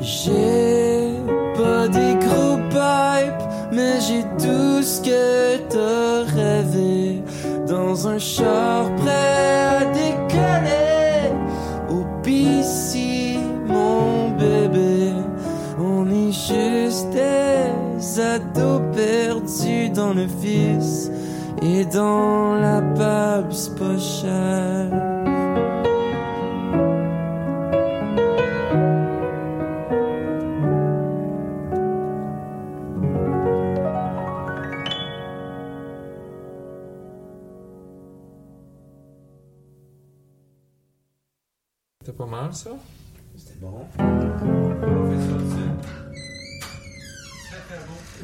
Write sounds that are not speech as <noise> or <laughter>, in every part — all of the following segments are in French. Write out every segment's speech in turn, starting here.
J'ai pas des gros pipes, mais j'ai tout ce que. Dans un char prêt à décoller. Au PC, mon bébé. On est juste des ados perdus dans le vice. Et dans la pub, c'est C'était pas mal ça? C'était bon.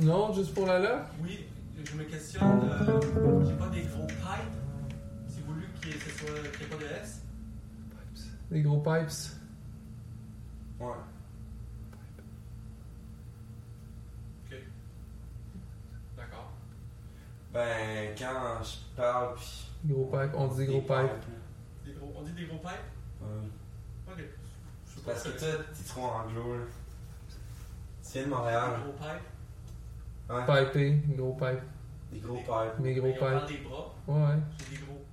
Non, juste pour la là? Oui, je me questionne. euh, J'ai pas des gros pipes. C'est voulu qu'il y ait ce soit- qu'il n'y ait pas de S. Des gros pipes. Ouais. Ok. D'accord. Ben, quand je parle. Des gros pipes, on dit des gros pipes. Des gros- on dit des gros pipes? Ouais. Ok. Je sais Parce que toi, t'es trop anglo, là. Tu viens de Montréal. Des gros pipes. Ouais. Pipé, gros pipes. Des gros pipes. Des gros Mais on parle pipes. des bras. Ouais. J'ai des gros pipes.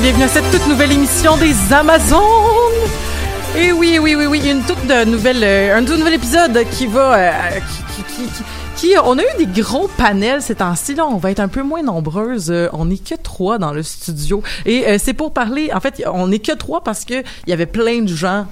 Bienvenue à cette toute nouvelle émission des Amazones. Et oui, oui, oui, oui, une toute nouvelle, euh, un tout nouvel épisode qui va, euh, qui, qui, qui, on a eu des gros panels ces temps-ci là. On va être un peu moins nombreuses. Euh, on n'est que trois dans le studio et c'est pour parler. En fait, on n'est que trois parce que il y avait plein de gens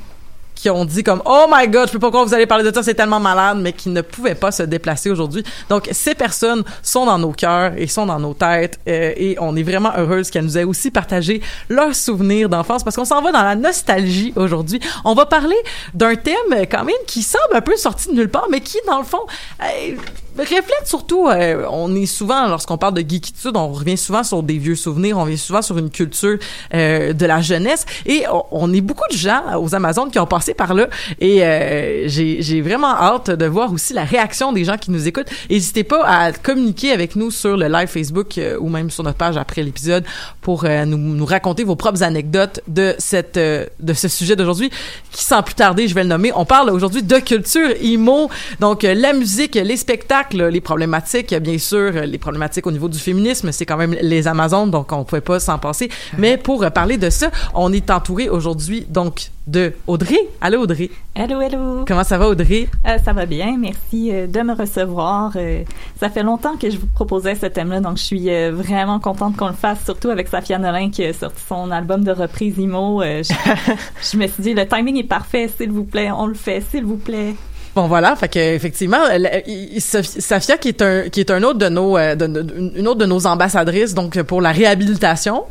qui ont dit comme oh my god je peux pas croire vous allez parler de ça c'est tellement malade mais qui ne pouvaient pas se déplacer aujourd'hui. Donc ces personnes sont dans nos cœurs et sont dans nos têtes euh, et on est vraiment heureuse qu'elles nous aient aussi partagé leurs souvenirs d'enfance parce qu'on s'en va dans la nostalgie aujourd'hui. On va parler d'un thème euh, quand même qui semble un peu sorti de nulle part mais qui dans le fond euh, reflète surtout euh, on est souvent lorsqu'on parle de geekitude on revient souvent sur des vieux souvenirs on revient souvent sur une culture euh, de la jeunesse. Et on, est beaucoup de gens aux Amazones qui ont passé par là. Et euh, j'ai vraiment hâte de voir aussi la réaction des gens qui nous écoutent. N'hésitez pas à communiquer avec nous sur le live Facebook euh, ou même sur notre page après l'épisode pour euh, nous, nous raconter vos propres anecdotes de cette euh, de ce sujet d'aujourd'hui qui sans plus tarder je vais le nommer on parle aujourd'hui de culture emo donc la musique les spectacles les problématiques bien sûr les problématiques au niveau du féminisme c'est quand même les Amazones donc on pouvait pas s'en passer mais pour euh, parler de ça on est entouré aujourd'hui donc de Audrey allô Audrey Hello, hello. comment ça va Audrey? Euh, ça va bien, merci euh, de me recevoir. Euh, ça fait longtemps que je vous proposais ce thème-là, donc je suis vraiment contente qu'on le fasse, surtout avec Safia Nolin qui a sorti son album de reprise IMO. Euh, je, <laughs> je me suis dit, le timing est parfait, s'il vous plaît, on le fait, s'il vous plaît. Bon voilà, fait que effectivement, Safia qui est un qui est un autre de nos euh, de- une autre de nos ambassadrices donc pour la réhabilitation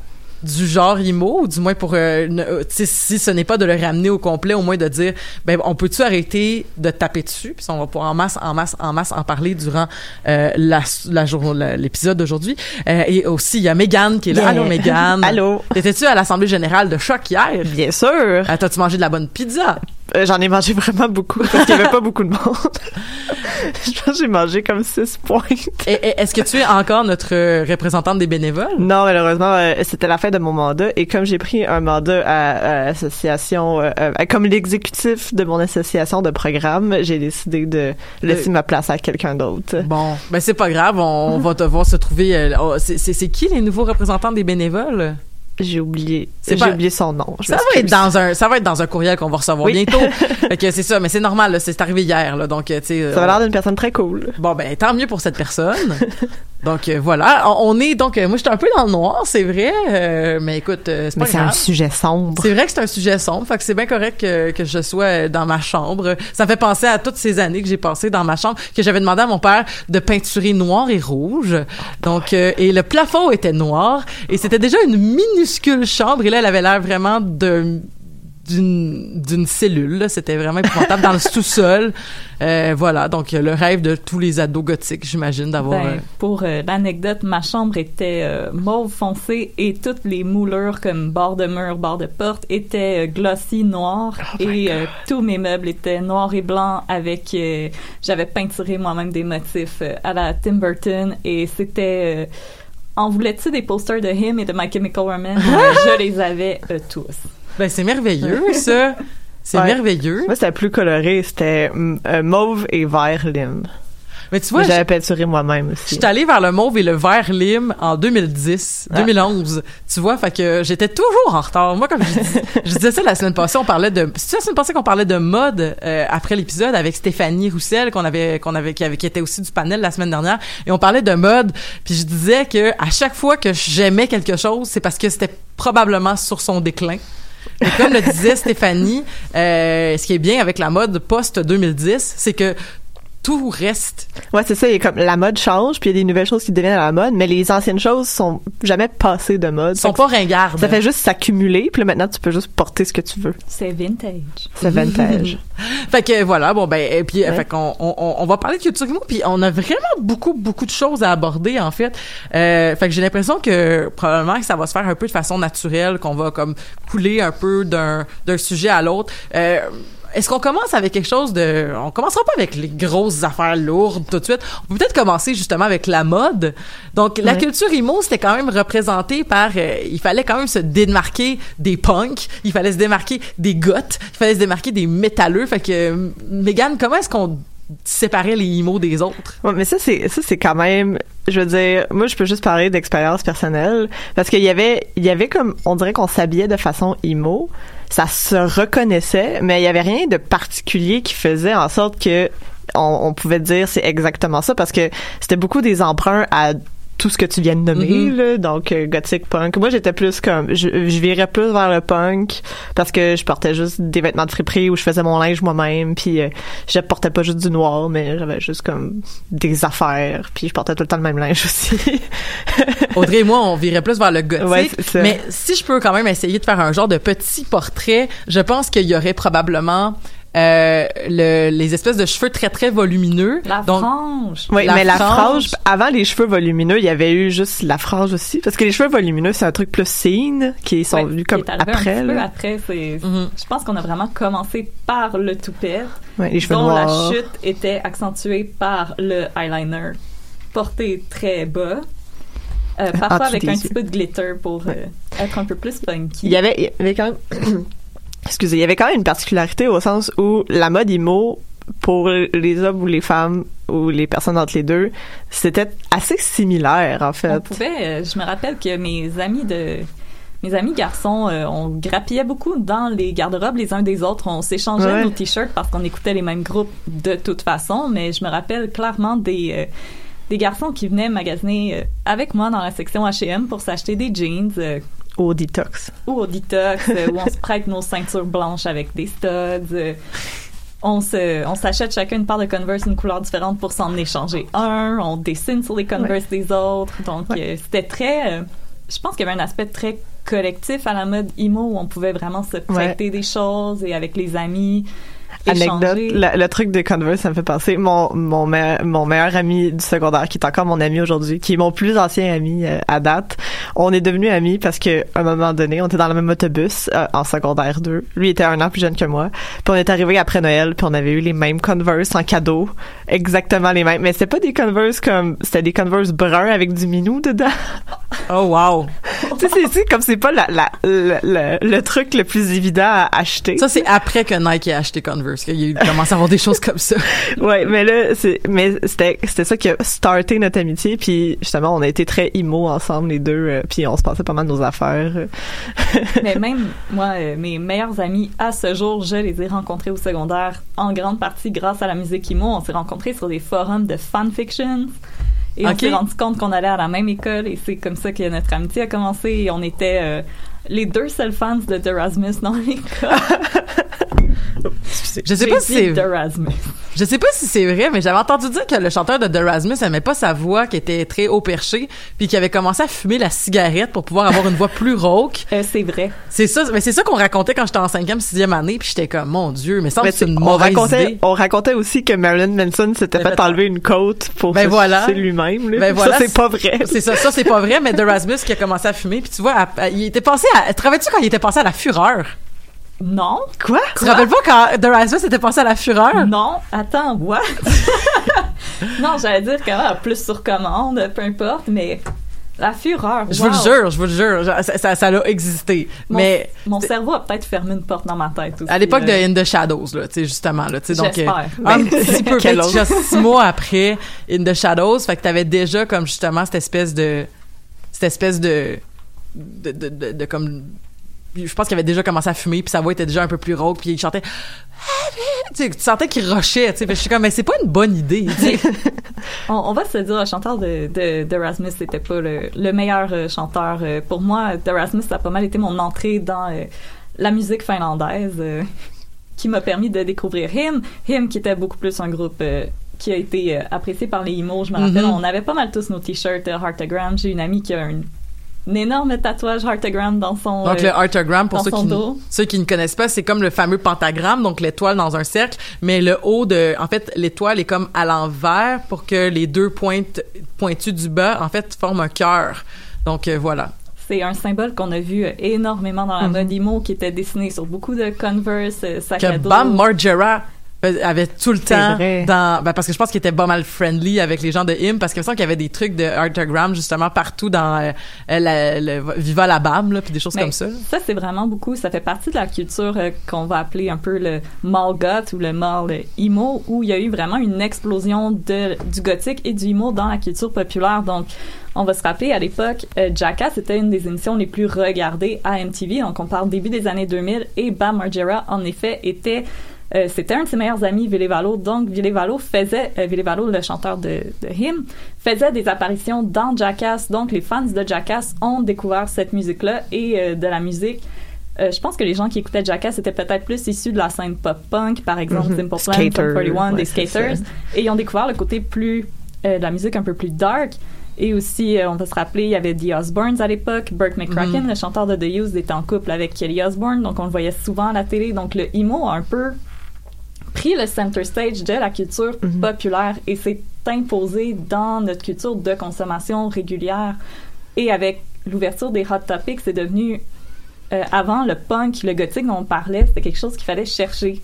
du genre IMO, ou du moins pour, euh, euh, si ce n'est pas de le ramener au complet, au moins de dire, ben, on peut-tu arrêter de taper dessus, puis on va pouvoir en masse, en masse, en masse en parler durant euh, la, la l'épisode d'aujourd'hui. Euh, et aussi, il y a Megan qui est là. Yeah. Allô, Megan. <laughs> Allô. Étais-tu à l'Assemblée générale de Choc hier? Bien sûr. T'as-tu mangé de la bonne pizza? Euh, J'en ai mangé <laughs> vraiment beaucoup parce qu'il y avait pas beaucoup de monde. <laughs> je pense que j'ai mangé comme six pointes. Est-ce que tu es encore notre euh, représentante des bénévoles? Non, malheureusement, euh, c'était la fin de mon mandat et comme j'ai pris un mandat à, à l'association, euh, euh, comme l'exécutif de mon association de programme, j'ai décidé de laisser ma place à quelqu'un d'autre. Bon, ben c'est pas grave, on, on va devoir se trouver. euh, oh, c'est qui les nouveaux représentants des bénévoles? J'ai oublié, j'ai pas- oublié son nom. Ça va être dans un, ça va être dans un courriel qu'on va recevoir Oui. bientôt. <laughs> fait que c'est ça, mais c'est normal, c'est arrivé hier, là, donc euh, tu sais. Ça a l'air d'une personne très cool. Bon ben tant mieux pour cette personne. <laughs> donc euh, voilà, on, est donc euh, moi j'étais un peu dans le noir, c'est vrai, euh, mais écoute, euh, c'est Mais pas c'est un sujet sombre. C'est vrai que c'est un sujet sombre, fait que c'est bien correct que, que je sois dans ma chambre. Ça me fait penser à toutes ces années que j'ai passées dans ma chambre, que j'avais demandé à mon père de peinturer noir et rouge. Donc, euh, et le plafond était noir, et c'était déjà une minuscule chambre, et là, elle avait l'air vraiment de d'une d'une cellule c'était vraiment épouvantable dans le <laughs> sous-sol. Euh, voilà. Donc le rêve de tous les ados gothiques j'imagine d'avoir Ben, euh, pour euh, l'anecdote, ma chambre était euh, mauve foncé et toutes les moulures comme bord de mur, bord de porte étaient glossy noir Oh et tous mes meubles étaient noirs et blancs avec j'avais peinturé moi-même des motifs à la Tim Burton. Et c'était euh, en voulais-tu des posters de Him et de My Chemical Romance? <laughs> je les avais tous. Ben c'est merveilleux ça c'est Ouais. merveilleux Moi, c'était plus coloré, c'était mm, euh, mauve et vert lime. mais tu vois J'avais peinturé moi-même aussi. Je suis allée vers le mauve et le vert lime en 2010, Ah. 2011. Tu vois, fait que j'étais toujours en retard. Moi, comme je, dis- je disais ça la semaine passée, on parlait de, c'est la semaine passée qu'on parlait de mode euh, après l'épisode avec Stéphanie Roussel qu'on avait, qu'on avait, qui avait, qui était aussi du panel la semaine dernière, et on parlait de mode. Puis je disais que à chaque fois que j'aimais quelque chose, c'est parce que c'était probablement sur son déclin. Et comme le disait Stéphanie, euh, ce qui est bien avec la mode post 2010, c'est que tout reste Ouais, c'est ça. Il y a comme la mode change, puis il y a des nouvelles choses qui deviennent à la mode, mais les anciennes choses sont jamais passées de mode. sont pas ringardes. Ça fait juste s'accumuler, puis là, maintenant tu peux juste porter ce que tu veux. C'est vintage. C'est vintage. <laughs> Fait que voilà, bon ben et puis Ouais. fait qu'on on, on- on va parler de culture emo, puis on a vraiment beaucoup beaucoup de choses à aborder en fait. Euh, fait que j'ai l'impression que probablement que ça va se faire un peu de façon naturelle, qu'on va comme couler un peu d'un d'un sujet à l'autre. Euh, est-ce qu'on commence avec quelque chose de... On commencera pas avec les grosses affaires lourdes tout de suite. On peut peut-être commencer justement avec la mode. Donc, la culture emo, c'était quand même représenté par... euh, il fallait quand même se démarquer des punks. Il fallait se démarquer des goths. Il fallait se démarquer des métalleux. Fait que, euh, Megan, comment est-ce qu'on séparait les emo des autres? Ouais, mais ça c'est ça c'est quand même je veux dire moi je peux juste parler d'expérience personnelle parce qu'il y avait il y avait comme on dirait qu'on s'habillait de façon emo ça se reconnaissait mais il y avait rien de particulier qui faisait en sorte que on, pouvait dire c'est exactement ça parce que c'était beaucoup des emprunts à tout ce que tu viens de nommer Mhm. là, donc euh, gothic punk moi j'étais plus comme je, je virais plus vers le punk parce que je portais juste des vêtements de friperie où je faisais mon linge moi-même puis euh, je portais pas juste du noir mais j'avais juste comme des affaires puis je portais tout le temps le même linge aussi <laughs> Audrey et moi, on virait plus vers le gothique. Ouais, ça. mais si je peux quand même essayer de faire un genre de petit portrait, je pense qu'il y aurait probablement euh, le- les espèces de cheveux très très volumineux. La Donc, frange. oui La mais la frange- avant les cheveux volumineux il y avait eu juste la frange aussi parce que les cheveux volumineux c'est un truc plus scene qui sont Ouais, venus qui comme est un après petit peu là. après, c'est. Mhm. Je pense qu'on a vraiment commencé par le toupet, Ouais, les cheveux dont noirs la chute était accentuée par le eyeliner, porté très bas, euh, <laughs> parfois avec un yeux. petit peu de glitter pour euh, être un peu plus funky. il y avait il y avait quand même <clears throat> excusez il y avait quand même une particularité au sens où la mode emo pour les hommes ou les femmes ou les personnes entre les deux c'était assez similaire en fait On pouvait, euh, je me rappelle que mes amis de mes amis garçons, euh, on grappillait beaucoup dans les garde-robes les uns des autres. On s'échangeait Ouais. nos t-shirts parce qu'on écoutait les mêmes groupes de toute façon. Mais je me rappelle clairement des euh, des garçons qui venaient magasiner avec moi dans la section H&M pour s'acheter des jeans euh, au detox ou au detox euh, où on se prête nos ceintures blanches avec des studs. euh, on se, on s'achète chacun une paire de Converse une couleur différente pour s'en échanger un. On dessine sur les Converse des autres. Donc, euh, c'était très, euh, je pense qu'il y avait un aspect très collectif à la mode emo où on pouvait vraiment se prêter des choses et avec les amis. Anecdote, le, le truc de Converse, ça me fait penser. Mon, mon, me- mon meilleur ami du secondaire, qui est encore mon ami aujourd'hui, qui est mon plus ancien ami euh, à date, on est devenus amis parce que à un moment donné, on était dans le même autobus euh, en secondaire 2. Lui était un an plus jeune que moi. Puis on est arrivé après Noël, puis on avait eu les mêmes Converse en cadeau, exactement les mêmes. Mais c'était pas des Converse comme, c'était des Converse bruns avec du minou dedans. <laughs> Oh, wow. tu sais, c'est- comme c'est pas la, la, le, le, le truc le plus évident à acheter. Ça, c'est après que Nike a acheté Converse qu'il y a eu commencé à avoir des choses comme ça. <laughs> Ouais, mais là, c'est, mais c'était, c'était ça qui a starté notre amitié, puis justement, on a été très immo ensemble les deux, euh, puis on se passait pas mal de nos affaires. <laughs> Mais même moi, euh, mes meilleurs amis à ce jour, je les ai rencontrés au secondaire en grande partie grâce à la musique emo. On s'est rencontrés sur des forums de fanfictions. Et on s'est rendu compte qu'on allait à la même école et c'est comme ça que notre amitié a commencé et on était euh, les deux seuls fans de Erasmus dans l'école. <laughs> Je sais pas si c'est. <laughs> Je sais pas si c'est vrai, mais j'avais entendu dire que le chanteur de The Rasmus aimait pas sa voix qui était très haut perché, puis qu'il avait commencé à fumer la cigarette pour pouvoir avoir une voix plus rauque. <laughs> Euh, c'est vrai. C'est ça, mais c'est ça qu'on racontait quand j'étais en cinquième, sixième année, puis j'étais comme, mon Dieu, mais ça c'est une on mauvaise racontait, idée. on racontait aussi que Marilyn Manson s'était fait fait- enlever une côte pour Ben se voilà. lui-même. Ben voilà, ça, c'est pas vrai. C'est ça, ça c'est pas vrai, mais The Rasmus qui a commencé à fumer, puis tu vois, à- à- il était passé à, te rappelles-tu quand il était passé à la fureur? Non. Quoi? Tu te rappelles pas quand The Rasmus était passé à la fureur? Non. Attends, what? <laughs> non, j'allais dire quand même plus sur commande, peu importe, mais la fureur. Je vous le jure, je vous le jure, ça, ça, ça a existé. Mon, mais mon cerveau a peut-être fermé une porte dans ma tête aussi. à l'époque de. In the Shadows, là, tu sais, justement, là, tu sais, donc, euh, un Ben, petit <laughs> peu, peut-être juste six mois après In the Shadows, fait que t'avais déjà, comme, justement, cette espèce de, cette espèce de, de, de, de, de comme, je pense qu'il avait déjà commencé à fumer, puis sa voix était déjà un peu plus rauque, puis il chantait, tu sentais qu'il rushait, tu sais, je suis comme, mais c'est pas une bonne idée. <laughs> On, on va se dire, le chanteur de, de, d'Erasmus, c'était pas le, le meilleur euh, chanteur. Euh, pour moi, d'Erasmus, ça a pas mal été mon entrée dans euh, la musique finlandaise qui m'a permis de découvrir Him. Him, qui était beaucoup plus un groupe qui a été apprécié par les emos. Je me rappelle, Mhm. on avait pas mal tous nos t-shirts Heartagram. J'ai une amie qui a un, un énorme tatouage Heartagram dans son... Donc, euh, le Artogram, pour dans ceux son qui, dos. ceux qui ne connaissent pas, c'est comme le fameux pentagramme, donc l'étoile dans un cercle, mais le haut de, en fait, l'étoile est comme à l'envers pour que les deux pointes pointues du bas, en fait, forment un cœur. Donc, euh, voilà. C'est un symbole qu'on a vu euh, énormément dans la mode emo, qui était dessiné sur beaucoup de Converse, euh, sac Que à dos. Bam Margera avait tout le temps vrai. dans ben parce que je pense qu'il était pas mal friendly avec les gens de Him parce qu'il me semble qu'il y avait des trucs de Artogram justement partout dans euh, la, le Viva la Bam là puis des choses Mais comme ça. Ça, c'est vraiment beaucoup. Ça fait partie de la culture euh, qu'on va appeler un peu le mall goth ou le mall emo, où il y a eu vraiment une explosion de, du gothique et du emo dans la culture populaire. Donc, on va se rappeler, à l'époque, euh, Jackass était une des émissions les plus regardées à MTV. Donc, on parle début des années 2000. Et Bam Margera, en effet, était... euh, c'était un de ses meilleurs amis, Ville Valo. Donc, Ville Valo faisait, euh, Ville Valo, le chanteur de, de Him, faisait des apparitions dans Jackass. Donc, les fans de Jackass ont découvert cette musique-là et euh, de la musique. Je pense que les gens qui écoutaient Jackass étaient peut-être plus issus de la scène pop-punk, par exemple Mhm. Simple Plan, Skater, Sum 41, ouais, des skaters, et ils ont découvert le côté plus de la musique un peu plus dark. Et aussi, on va se rappeler, il y avait The Osbournes à l'époque. Burt McCracken, Mhm. le chanteur de The Used, était en couple avec Kelly Osbourne, donc on le voyait souvent à la télé. Donc le emo a un peu pris le center stage de la culture Mhm. populaire et s'est imposé dans notre culture de consommation régulière. Et avec l'ouverture des Hot Topics, c'est devenu euh, avant le punk, le gothique dont on parlait, c'était quelque chose qu'il fallait chercher.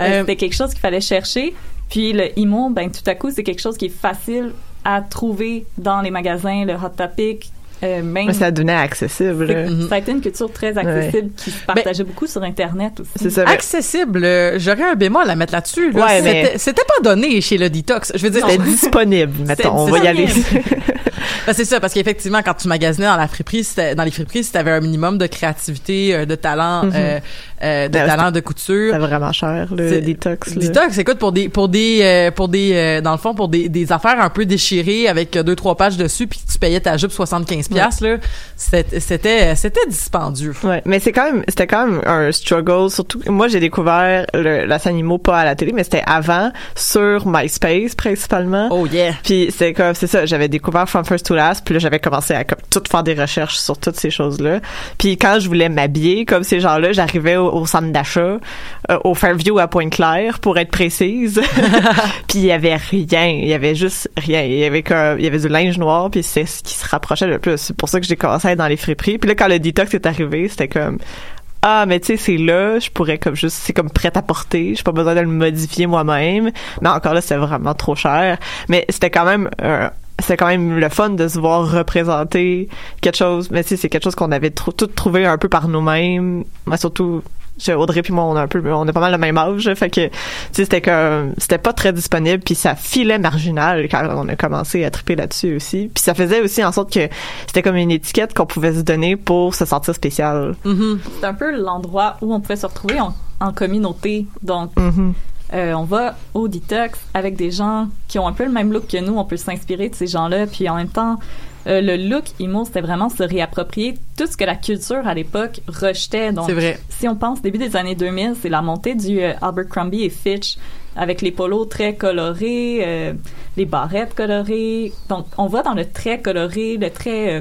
Euh, Euh, c'était quelque chose qu'il fallait chercher. Puis le emo, ben tout à coup, c'est quelque chose qui est facile à trouver dans les magasins, le Hot Topic, euh, même. Mais ça devenait accessible. Ça a été une culture très accessible qui se partageait beaucoup sur Internet aussi. C'est ça. mais- Accessible, euh, j'aurais un bémol à mettre là-dessus. Là. Ouais, mais- C'était- C'était pas donné chez le Detox. Je veux dire, C'était disponible, <laughs> mettons. On c'est va y ça. aller. <laughs> Ben, c'est ça, parce qu'effectivement, quand tu magasinais dans la friperie, c'était- dans les friperies, si t'avais un minimum de créativité, euh, de talent, Mhm. euh, euh, de Ben, talent de couture. C'est vraiment cher, le détox. là. Detox, écoute, pour des, pour des, euh, pour des, euh, dans le fond, pour des, des affaires un peu déchirées avec deux, trois pages dessus, puis que tu payais ta jupe 75 piastres, là, c'était, c'était, dispendieux. Ouais, mais c'est quand même, c'était quand même un struggle. Surtout, moi, j'ai découvert le, la scène IMO pas à la télé, mais c'était avant sur MySpace principalement. Oh yeah. Puis c'est comme, c'est ça, j'avais découvert From First to Last, puis là j'avais commencé à comme tout faire des recherches sur toutes ces choses-là. Puis quand je voulais m'habiller comme ces gens-là, j'arrivais au, au centre d'achat, euh, au Fairview à Pointe-Claire pour être précise. <laughs> puis il y avait rien, il y avait juste rien. Il y avait que, il y avait du linge noir, puis c'est ce qui se rapprochait le plus. C'est pour ça que j'ai commencé à être dans les friperies. Puis là quand le detox est arrivé, c'était comme ah mais tu sais c'est là je pourrais comme juste c'est comme prêt à porter j'ai pas besoin de le modifier moi-même. Mais encore là c'est vraiment trop cher. Mais c'était quand même euh, c'était quand même le fun de se voir représenter quelque chose. Mais tu sais c'est quelque chose qu'on avait tout trouvé un peu par nous-mêmes. Moi surtout Audrey puis moi on a un peu on a pas mal le même âge fait que tu sais c'était comme c'était pas très disponible puis ça filait marginal quand on a commencé à triper là-dessus aussi puis ça faisait aussi en sorte que c'était comme une étiquette qu'on pouvait se donner pour se sentir spécial Mhm. C'est un peu l'endroit où on pouvait se retrouver en, en communauté. Donc, Mhm. euh, on va au detox avec des gens qui ont un peu le même look que nous. On peut s'inspirer de ces gens-là. Puis en même temps, euh, le look emo, c'était vraiment se réapproprier tout ce que la culture à l'époque rejetait. Donc, C'est vrai. si on pense début des années 2000, c'est la montée du euh, Abercrombie et Fitch avec les polos très colorés, euh, les barrettes colorées. Donc, on va dans le très coloré, le très euh,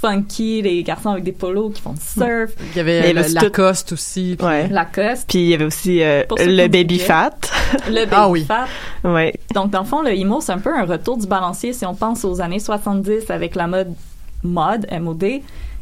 funky, les garçons avec des polos qui font du surf, Il y avait le Lacoste aussi. puis- ouais Lacoste, Puis il y avait aussi euh, le baby fat. le <laughs> baby Ah oui. fat. ouais. Donc, dans le fond, le emo, c'est un peu un retour du balancier si on pense aux années 70 avec la mode mod, MOD,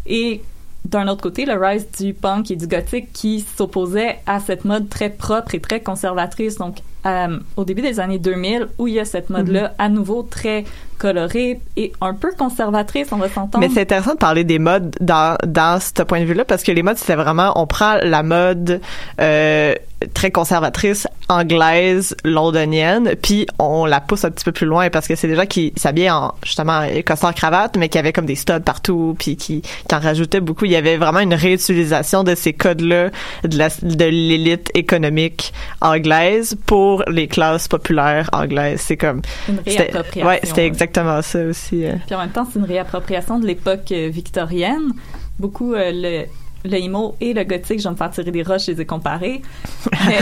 et d'un autre côté, le rise du punk et du gothique qui s'opposait à cette mode très propre et très conservatrice. Donc, euh, au début des années 2000, où il y a cette mode-là, à nouveau très colorée et un peu conservatrice, on va s'entendre. Mais c'est intéressant de parler des modes dans dans ce point de vue-là parce que les modes c'était vraiment on prend la mode euh, très conservatrice anglaise londonienne puis on la pousse un petit peu plus loin parce que c'est des gens qui s'habillaient en justement costard cravate mais qui avaient comme des studs partout puis qui qui en rajoutaient beaucoup il y avait vraiment une réutilisation de ces codes-là de l'élite économique anglaise pour les classes populaires anglaises c'est comme une réappropriation. ouais c'était exactement ça aussi euh. Puis en même temps, c'est une réappropriation de l'époque euh, victorienne. Beaucoup euh, le le emo et le gothique, je vais me faire tirer des roches, je les ai comparés. <laughs> Mais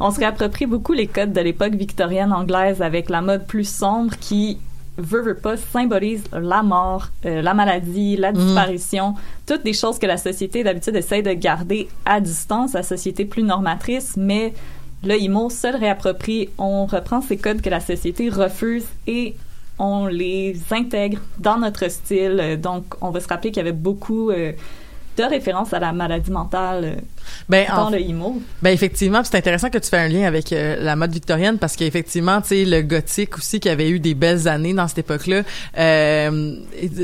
on se réapproprie beaucoup les codes de l'époque victorienne anglaise avec la mode plus sombre qui veut, veut pas, symbolise la mort, euh, la maladie, la disparition, toutes des choses que la société d'habitude essaie de garder à distance, la société plus normatrice, mais le emo se le réapproprie, on reprend ces codes que la société refuse et on les intègre dans notre style. Donc, on va se rappeler qu'il y avait beaucoup euh, de références à la maladie mentale euh, Ben, dans en- le emo. Ben effectivement, c'est intéressant que tu fais un lien avec euh, la mode victorienne parce qu'effectivement, tu sais, le gothique aussi qui avait eu des belles années dans cette époque-là. Euh,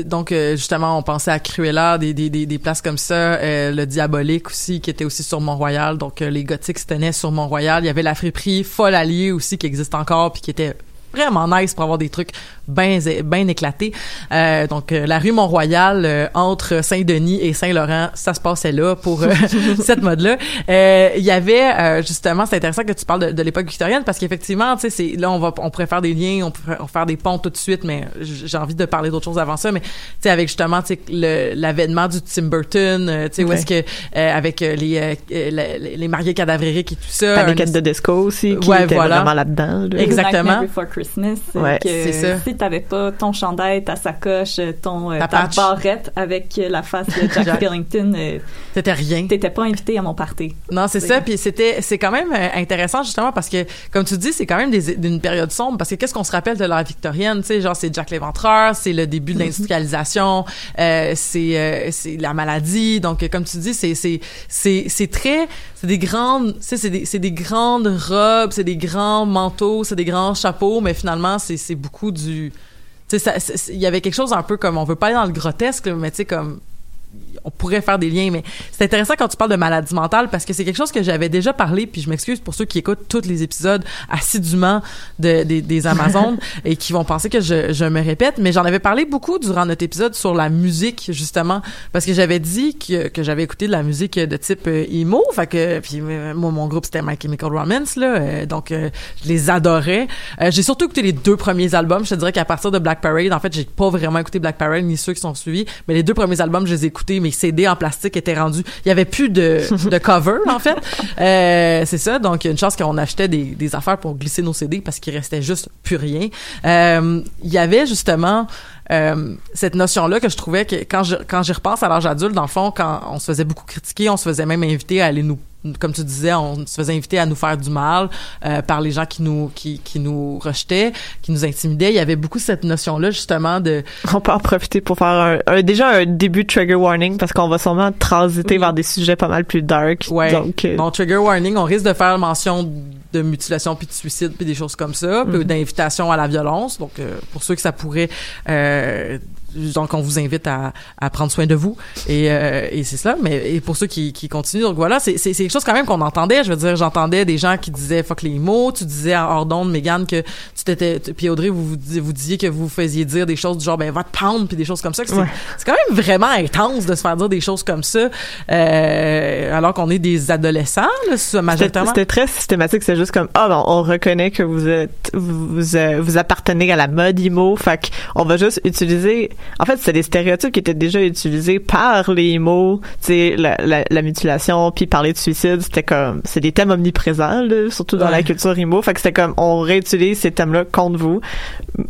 donc justement, on pensait à Cruella, des, des, des, des places comme ça, euh, le diabolique aussi qui était aussi sur Mont-Royal. Donc les gothiques se tenaient sur Mont-Royal. Il y avait la friperie Folle aussi qui existe encore puis qui était vraiment nice pour avoir des trucs bien bien éclatés. Euh, donc euh, la rue Mont-Royal euh, entre Saint-Denis et Saint-Laurent, ça se passait là pour euh, <laughs> cette mode-là. Euh, Il y avait euh, justement, c'est intéressant que tu parles de, de l'époque victorienne parce qu'effectivement, tu sais, c'est là on va on pourrait faire des liens, on pourrait on faire des ponts tout de suite, mais j'ai envie de parler d'autres choses avant ça. Mais tu sais, avec justement, tu sais, l'avènement du Tim Burton, euh, tu sais, où est-ce que euh, avec les, les les mariés cadavériques et tout ça, Panic un- the Disco aussi qui Ouais, était voilà. vraiment là-dedans là. Exactement. Before Christmas. Ouais, c'est ça. Si t'avais pas ton chandail, ta sacoche, euh, ton, euh, Ta ta, barrette avec euh, la face de Jack. Skellington, c'était rien. t'étais pas invité à mon party. Non, c'est ça. Puis c'était, c'est quand même intéressant justement parce que, comme tu dis, c'est quand même des, d'une période sombre parce que qu'est-ce qu'on se rappelle de l'ère victorienne, tu sais, genre c'est Jack l'Éventreur, c'est le début de l'industrialisation, euh, c'est, euh, c'est la maladie. Donc, comme tu dis, c'est, c'est, c'est, c'est très, c'est des grandes, tu c'est des, c'est des grandes robes, c'est des grands manteaux, c'est des grands chapeaux, mais finalement, c'est, c'est beaucoup du, tu sais, il y avait quelque chose un peu comme, on veut pas aller dans le grotesque, mais tu sais, comme on pourrait faire des liens, mais c'est intéressant quand tu parles de maladie mentale parce que c'est quelque chose que j'avais déjà parlé, puis je m'excuse pour ceux qui écoutent tous les épisodes assidûment de, des, des <laughs> Amazones et qui vont penser que je, je me répète, mais j'en avais parlé beaucoup durant notre épisode sur la musique, justement, parce que j'avais dit que, que j'avais écouté de la musique de type euh, emo, fait que, puis euh, moi, mon groupe, c'était My Chemical Romance, là, euh, donc euh, je les adorais. J'ai surtout écouté les deux premiers albums, je te dirais qu'à partir de Black Parade, en fait, j'ai pas vraiment écouté Black Parade, ni ceux qui sont suivis, mais les deux premiers albums, je les ai écoutés, mes CD en plastique étaient rendus, il y avait plus de, <laughs> de cover, en fait. Euh, c'est ça, donc il y a une chance qu'on achetait des, des affaires pour glisser nos CD parce qu'il restait juste plus rien. Euh, Il y avait justement euh, cette notion-là que je trouvais que quand je quand j'y repense à l'âge adulte, dans le fond, quand on se faisait beaucoup critiquer, on se faisait même inviter à aller nous comme tu disais, on se faisait inviter à nous faire du mal euh, par les gens qui nous qui, qui nous rejetaient, qui nous intimidaient. Il y avait beaucoup cette notion-là justement de On peut en profiter pour faire un, un- déjà un début de trigger warning parce qu'on va sûrement transiter Oui. vers des sujets pas mal plus dark. Ouais. Donc, euh, Bon, trigger warning, on risque de faire mention de mutilation puis de suicide puis des choses comme ça, puis d'invitation à la violence. Donc, euh, pour ceux que ça pourrait, euh, donc on vous invite à, à prendre soin de vous et, euh, et c'est cela. Mais et pour ceux qui, qui continuent, donc voilà, c'est c'est c'est quelque chose quand même qu'on entendait. Je veux dire, j'entendais des gens qui disaient fuck les mots. Tu disais hors d'onde, Megan, que tu t'étais, puis Audrey, vous vous, dis- vous disiez que vous faisiez dire des choses du genre ben va te pendre puis des choses comme ça. C'est Ouais. quand même vraiment intense de se faire dire des choses comme ça, euh, alors qu'on est des adolescents, là, majoritairement. c'était très systématique. C'est juste comme ah ben, on reconnaît que vous êtes vous euh, vous appartenez à la mode emo. Fait on va juste utiliser. En fait, c'est des stéréotypes qui étaient déjà utilisés par les emo. Tu sais la, la, la mutilation puis parler de suicide, c'était comme c'est des thèmes omniprésents là, surtout dans Ouais. la culture emo. Fait que c'était comme on réutilise ces thèmes-là contre vous.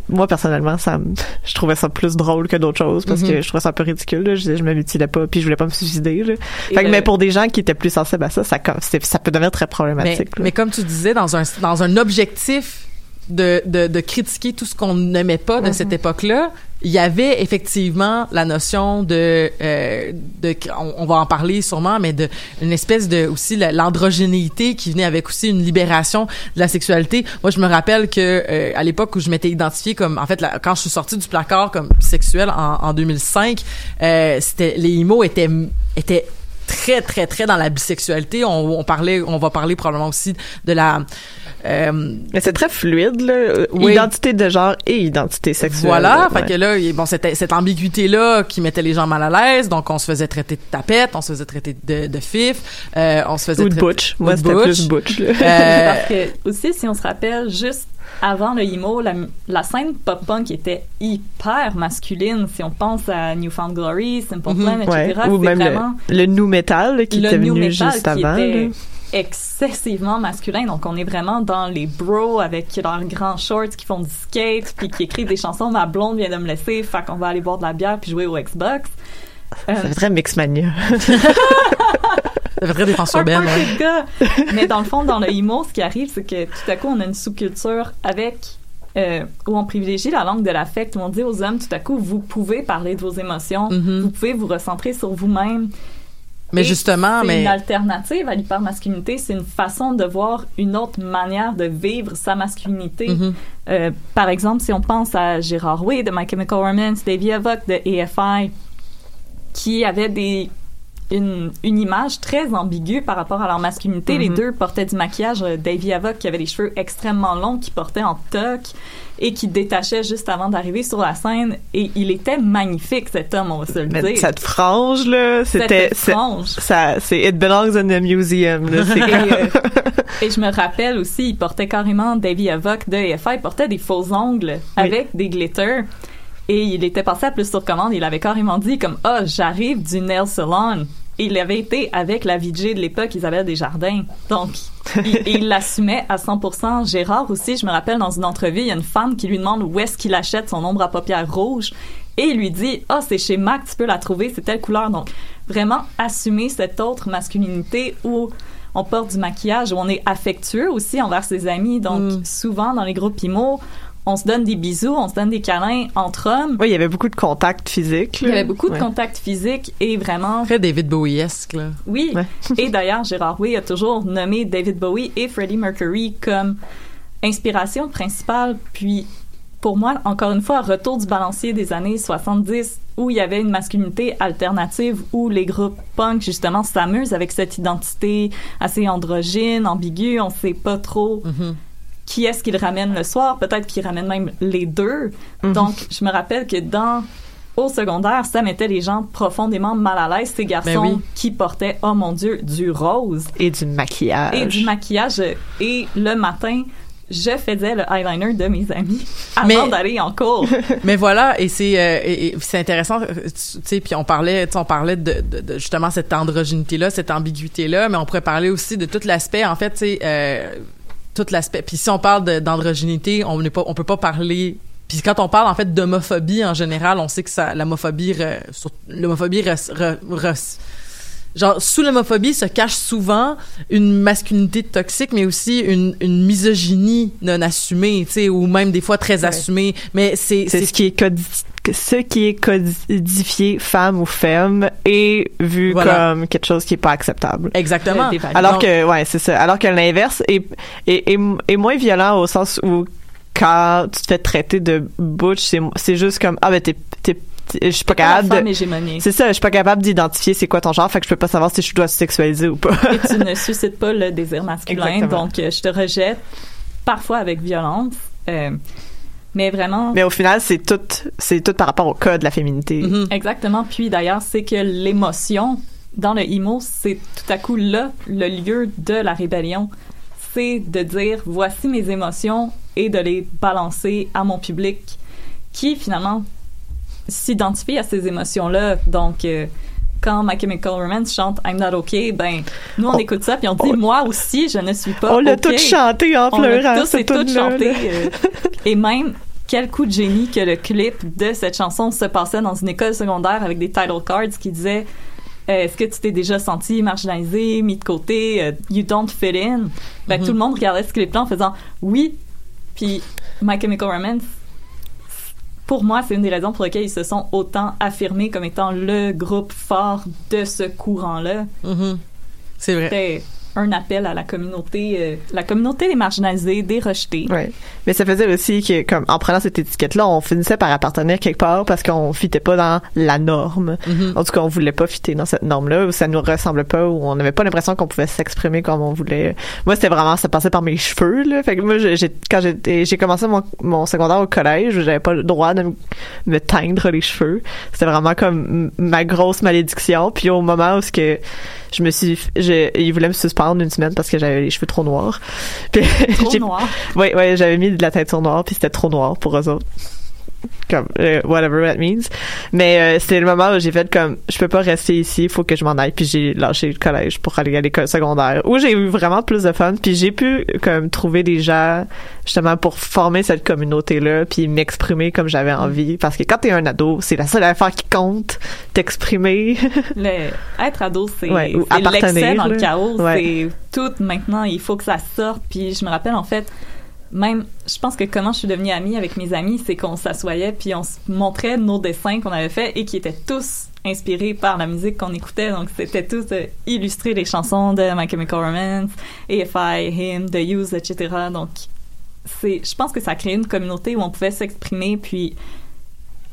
Moi personnellement, ça je trouvais ça plus drôle que d'autres choses parce Mhm. que je trouvais ça un peu ridicule. Là. Je, disais, je me mutilais pas puis je voulais pas me suicider. Là. Fait que, le- mais pour des gens qui étaient plus sensibles à ça, ça, ça peut devenir très mais, problématique. là. mais comme tu disais, dans un, dans un objectif de, de, de critiquer tout ce qu'on n'aimait pas de cette époque-là, il y avait effectivement la notion de, euh, de on, on va en parler sûrement, mais de une espèce de aussi la- l'androgénéité qui venait avec aussi une libération de la sexualité. Moi, je me rappelle que euh, à l'époque où je m'étais identifiée comme, en fait, la- quand je suis sortie du placard comme sexuelle en, en 2005, euh, c'était les emo étaient étaient très très très dans la bisexualité on, on parlait on va parler probablement aussi de la euh, Mais c'est très fluide, là. Euh, Oui. Identité de genre et identité sexuelle. voilà, Ouais. fait que là, bon, c'était cette ambiguïté là qui mettait les gens mal à l'aise, donc on se faisait traiter de tapette, on se faisait traiter de, de fif, euh, on se faisait Ou de traiter- butch. ou Moi, de c'était butch. plus butch, là. Euh, Parce que aussi, si on se rappelle, juste avant le emo, la, la scène pop-punk était hyper masculine. Si on pense à Newfound Glory, Simple Mhm. Etc., Ouais. Ou même vraiment le, le new metal, là, qui le était new venu metal juste avant, était excessivement masculin. Donc, on est vraiment dans les bros avec leurs grands shorts qui font du skate puis qui écrivent des chansons. Ma blonde vient de me laisser, fait qu'on va aller boire de la bière puis jouer au Xbox. Euh, Ça fait très Mixmania. <laughs> <laughs> fait très défense un urbaine, peu gars. <laughs> Mais dans le fond, dans le emo, ce qui arrive, c'est que tout à coup, on a une sous-culture avec euh, où on privilégie la langue de l'affect, où on dit aux hommes, tout à coup, vous pouvez parler de vos émotions, Mhm. vous pouvez vous recentrer sur vous-même. Mais Et justement, c'est mais une alternative à l'hypermasculinité, c'est une façon de voir une autre manière de vivre sa masculinité. Mhm. Euh, par exemple, si on pense à Gérard Way de My Chemical Romance, Davey Havok de AFI, qui avaient des une, une image très ambiguë par rapport à leur masculinité. Les Mhm. deux portaient du maquillage. Euh, Davey Havok qui avait les cheveux extrêmement longs, qui portait en toque et qui détachait juste avant d'arriver sur la scène. Et il était magnifique, cet homme, on va se le Mais dire. cette frange, là, c'était... Cette c'est- frange. Ça, c'est It belongs in a museum, là. C'est <laughs> Et, euh, <laughs> et je me rappelle aussi, il portait carrément Davy Havok de EFI, il portait des faux ongles avec des glitters. Et il était passé à plus sur commande. Il avait carrément dit comme ah j'arrive du nail salon. Et il avait été avec la VJ de l'époque Isabelle Desjardins. Donc il, <laughs> l'assumait à 100%. Gérard aussi, je me rappelle dans une entrevue, il y a une femme qui lui demande où est-ce qu'il achète son ombre à paupières rouge. Et il lui dit ah c'est chez Mac, tu peux la trouver, c'est telle couleur. Donc vraiment assumer cette autre masculinité où on porte du maquillage, où on est affectueux aussi envers ses amis. Donc, Mm. souvent, dans les groupes IMO, on se donne des bisous, on se donne des câlins entre hommes. Oui, il y avait beaucoup de contacts physiques. Il y avait beaucoup de contacts physiques et vraiment, très David Bowie-esque, là. oui. Ouais. <laughs> et d'ailleurs, Gérard Way a toujours nommé David Bowie et Freddie Mercury comme inspiration principale. Puis, pour moi, encore une fois, retour du balancier des années 70 où il y avait une masculinité alternative où les groupes punk justement s'amusent avec cette identité assez androgyne, ambiguë, on sait pas trop Mhm. Qui est-ce qu'ils ramènent le soir, peut-être qu'ils ramènent même les deux. Donc je me rappelle que dans au secondaire, ça mettait les gens profondément mal à l'aise, ces garçons Ben oui. qui portaient, oh mon Dieu, du rose Et du maquillage. et du maquillage. Et le matin, je faisais le eyeliner de mes amis <laughs> avant d'aller en cours. <laughs> Mais voilà, et c'est euh, c'est intéressant, euh, tu sais, puis on parlait, on parlait de, de, de justement cette androgynité là, cette ambiguïté là, mais on pourrait parler aussi de tout l'aspect, en fait, tu sais, euh, tout l'aspect. Puis si on parle d'androgynité, on n'est pas, on peut pas parler. Puis quand on parle en fait d'homophobie en général, on sait que ça, l'homophobie, l'homophobie, genre sous l'homophobie se cache souvent une masculinité toxique, mais aussi une, une misogynie non assumée, tu sais, ou même des fois très assumée. Mais c'est C'est ce qui est codi- ce qui est codifié femme ou femme et vu Voilà. comme quelque chose qui est pas acceptable. exactement. Valeurs. Alors Donc- que ouais, c'est ça. Alors que l'inverse est, est, est, est moins violent au sens où quand tu te fais traiter de butch, c'est c'est juste comme ah ben t'es- je suis pas capable de c'est ça, je suis pas capable d'identifier c'est quoi ton genre, fait que je peux pas savoir si je dois sexualiser ou pas. et tu <laughs> ne suscites pas le désir masculin. Exactement. Donc, euh, je te rejette, parfois avec violence. euh, mais vraiment, Mais au final, c'est tout c'est tout par rapport au code de la féminité. Mhm. exactement. Puis d'ailleurs, c'est que l'émotion dans le emo, c'est tout à coup là le lieu de la rébellion. C'est de dire voici mes émotions et de les balancer à mon public qui finalement s'identifie à ces émotions-là. Donc, euh, quand My Chemical Romance chante I'm Not Okay, ben, nous, on On- écoute ça puis on dit, moi aussi, je ne suis pas On l'a OK. tout chanté en On pleurant. tous cette et toutes chanté. euh, <laughs> et même, quel coup de génie que le clip de cette chanson se passait dans une école secondaire avec des title cards qui disaient euh, Est-ce que tu t'es déjà senti marginalisé, mis de côté, euh, you don't fit in? Ben, Mm-hmm. Tout le monde regardait ce clip-là en faisant oui. Puis My Chemical Romance, pour moi, c'est une des raisons pour lesquelles ils se sont autant affirmés comme étant le groupe fort de ce courant-là. Mhm. C'est vrai. Un appel à la communauté, euh, la communauté des marginalisés, des rejetés. Ouais. Mais ça faisait aussi que, comme, en prenant cette étiquette-là, on finissait par appartenir quelque part parce qu'on fitait pas dans la norme. Mhm. En tout cas, on voulait pas fitter dans cette norme-là, où ça nous ressemblait pas, où on n'avait pas l'impression qu'on pouvait s'exprimer comme on voulait. Moi, c'était vraiment, ça passait par mes cheveux, là. Fait que moi, j'ai, quand j'ai commencé mon, mon secondaire au collège, j'avais pas le droit de me, me teindre les cheveux. C'était vraiment comme ma grosse malédiction. Puis au moment où ce que je me suis, je, ils voulaient me suspendre une semaine parce que j'avais les cheveux trop noirs. <laughs> Puis Trop j'ai- noir. oui, ouais, j'avais mis de la teinture noire, puis c'était trop noir pour eux autres. Comme, euh, whatever that means. Mais euh, c'était le moment où j'ai fait comme, je peux pas rester ici, il faut que je m'en aille. Puis j'ai lâché le collège pour aller à l'école secondaire, où j'ai eu vraiment plus de fun. Puis j'ai pu comme trouver des gens justement pour former cette communauté-là, puis m'exprimer comme j'avais envie. Parce que quand t'es un ado, c'est la seule affaire qui compte, t'exprimer. <laughs> Être ado, c'est Ouais, l'excès dans le là. chaos. Ouais. C'est tout maintenant, il faut que ça sorte. Puis je me rappelle, en fait, même, je pense que comment je suis devenue amie avec mes amis, c'est qu'on s'assoyait puis on se montrait nos dessins qu'on avait faits et qui étaient tous inspirés par la musique qu'on écoutait. Donc, c'était tous euh, illustrer les chansons de My Chemical Romance, AFI, Him, The Use, etc. Donc, je pense que ça a créé une communauté où on pouvait s'exprimer puis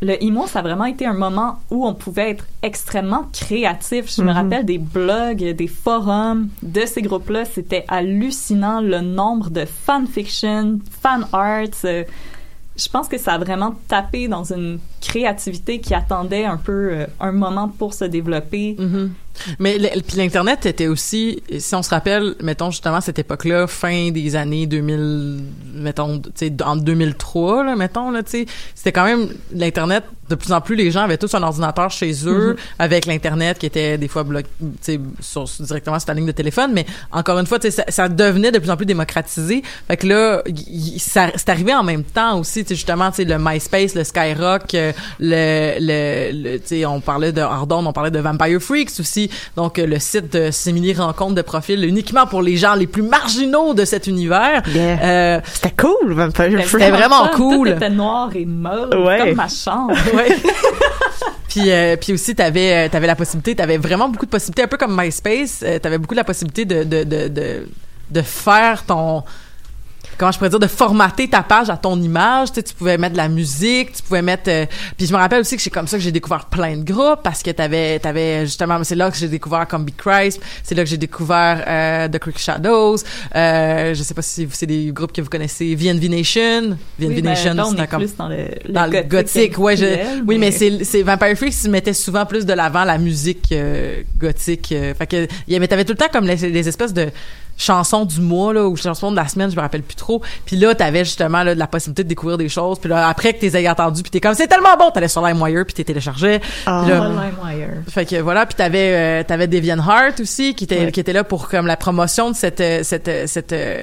le emo, ça a vraiment été un moment où on pouvait être extrêmement créatif. Je me Mhm. rappelle des blogs, des forums de ces groupes-là. C'était hallucinant le nombre de fanfiction, fan arts. euh, je pense que ça a vraiment tapé dans une créativité qui attendait un peu euh, un moment pour se développer. Mhm. Mais puis l'internet était aussi si on se rappelle mettons justement cette époque-là fin des années 2000 mettons tu sais en 2003 là mettons là tu sais c'était quand même l'internet de plus en plus les gens avaient tous un ordinateur chez eux avec l'internet qui était des fois bloqué tu sais sur, directement sur ta ligne de téléphone. Mais encore une fois tu sais ça, ça devenait de plus en plus démocratisé. Fait que là y- y- ça c'est arrivé en même temps aussi tu sais justement tu sais le MySpace le Skyrock euh, le le, le tu sais on parlait de Ardon on parlait de Vampire Freaks aussi donc euh, le site de simili rencontre de profil uniquement pour les gens les plus marginaux de cet univers Yeah. euh, C'était cool, Vampire C'était Freak. vraiment ça, cool. Tout était noir et mauve, Ouais. comme ma chambre. <laughs> ouais. puis euh, puis aussi t'avais t'avais la possibilité t'avais vraiment beaucoup de possibilités un peu comme MySpace euh, t'avais beaucoup la possibilité de de de de, de faire ton comment je pourrais dire de formater ta page à ton image tu sais tu pouvais mettre de la musique tu pouvais mettre euh, puis je me rappelle aussi que c'est comme ça que j'ai découvert plein de groupes parce que t'avais t'avais justement c'est là que j'ai découvert comme Big Christ c'est là que j'ai découvert euh, The Creek Shadows euh, je sais pas si c'est des groupes que vous connaissez VNV Nation VNV Oui, ben, Nation là, on c'était est comme plus dans le, le dans le gothique, ouais, je- oui, mais, c'est c'est Vampire Freaks ils mettaient souvent plus de l'avant la musique euh, gothique. euh, fait que avait t'avais tout le temps comme les, les espèces de chansons du mois là ou chansons de la semaine, je me rappelle plus trop. Puis là, t'avais justement là, de la possibilité de découvrir des choses. Puis là, après que t'es ayé entendu, puis t'es comme c'est tellement bon, t'allais sur LimeWire puis t'es téléchargeais. Ah. Là- Oh, LimeWire. fait que voilà, puis t'avais euh, t'avais Deviant Heart aussi qui était Ouais. qui était là pour comme la promotion de cette euh, cette euh, cette euh,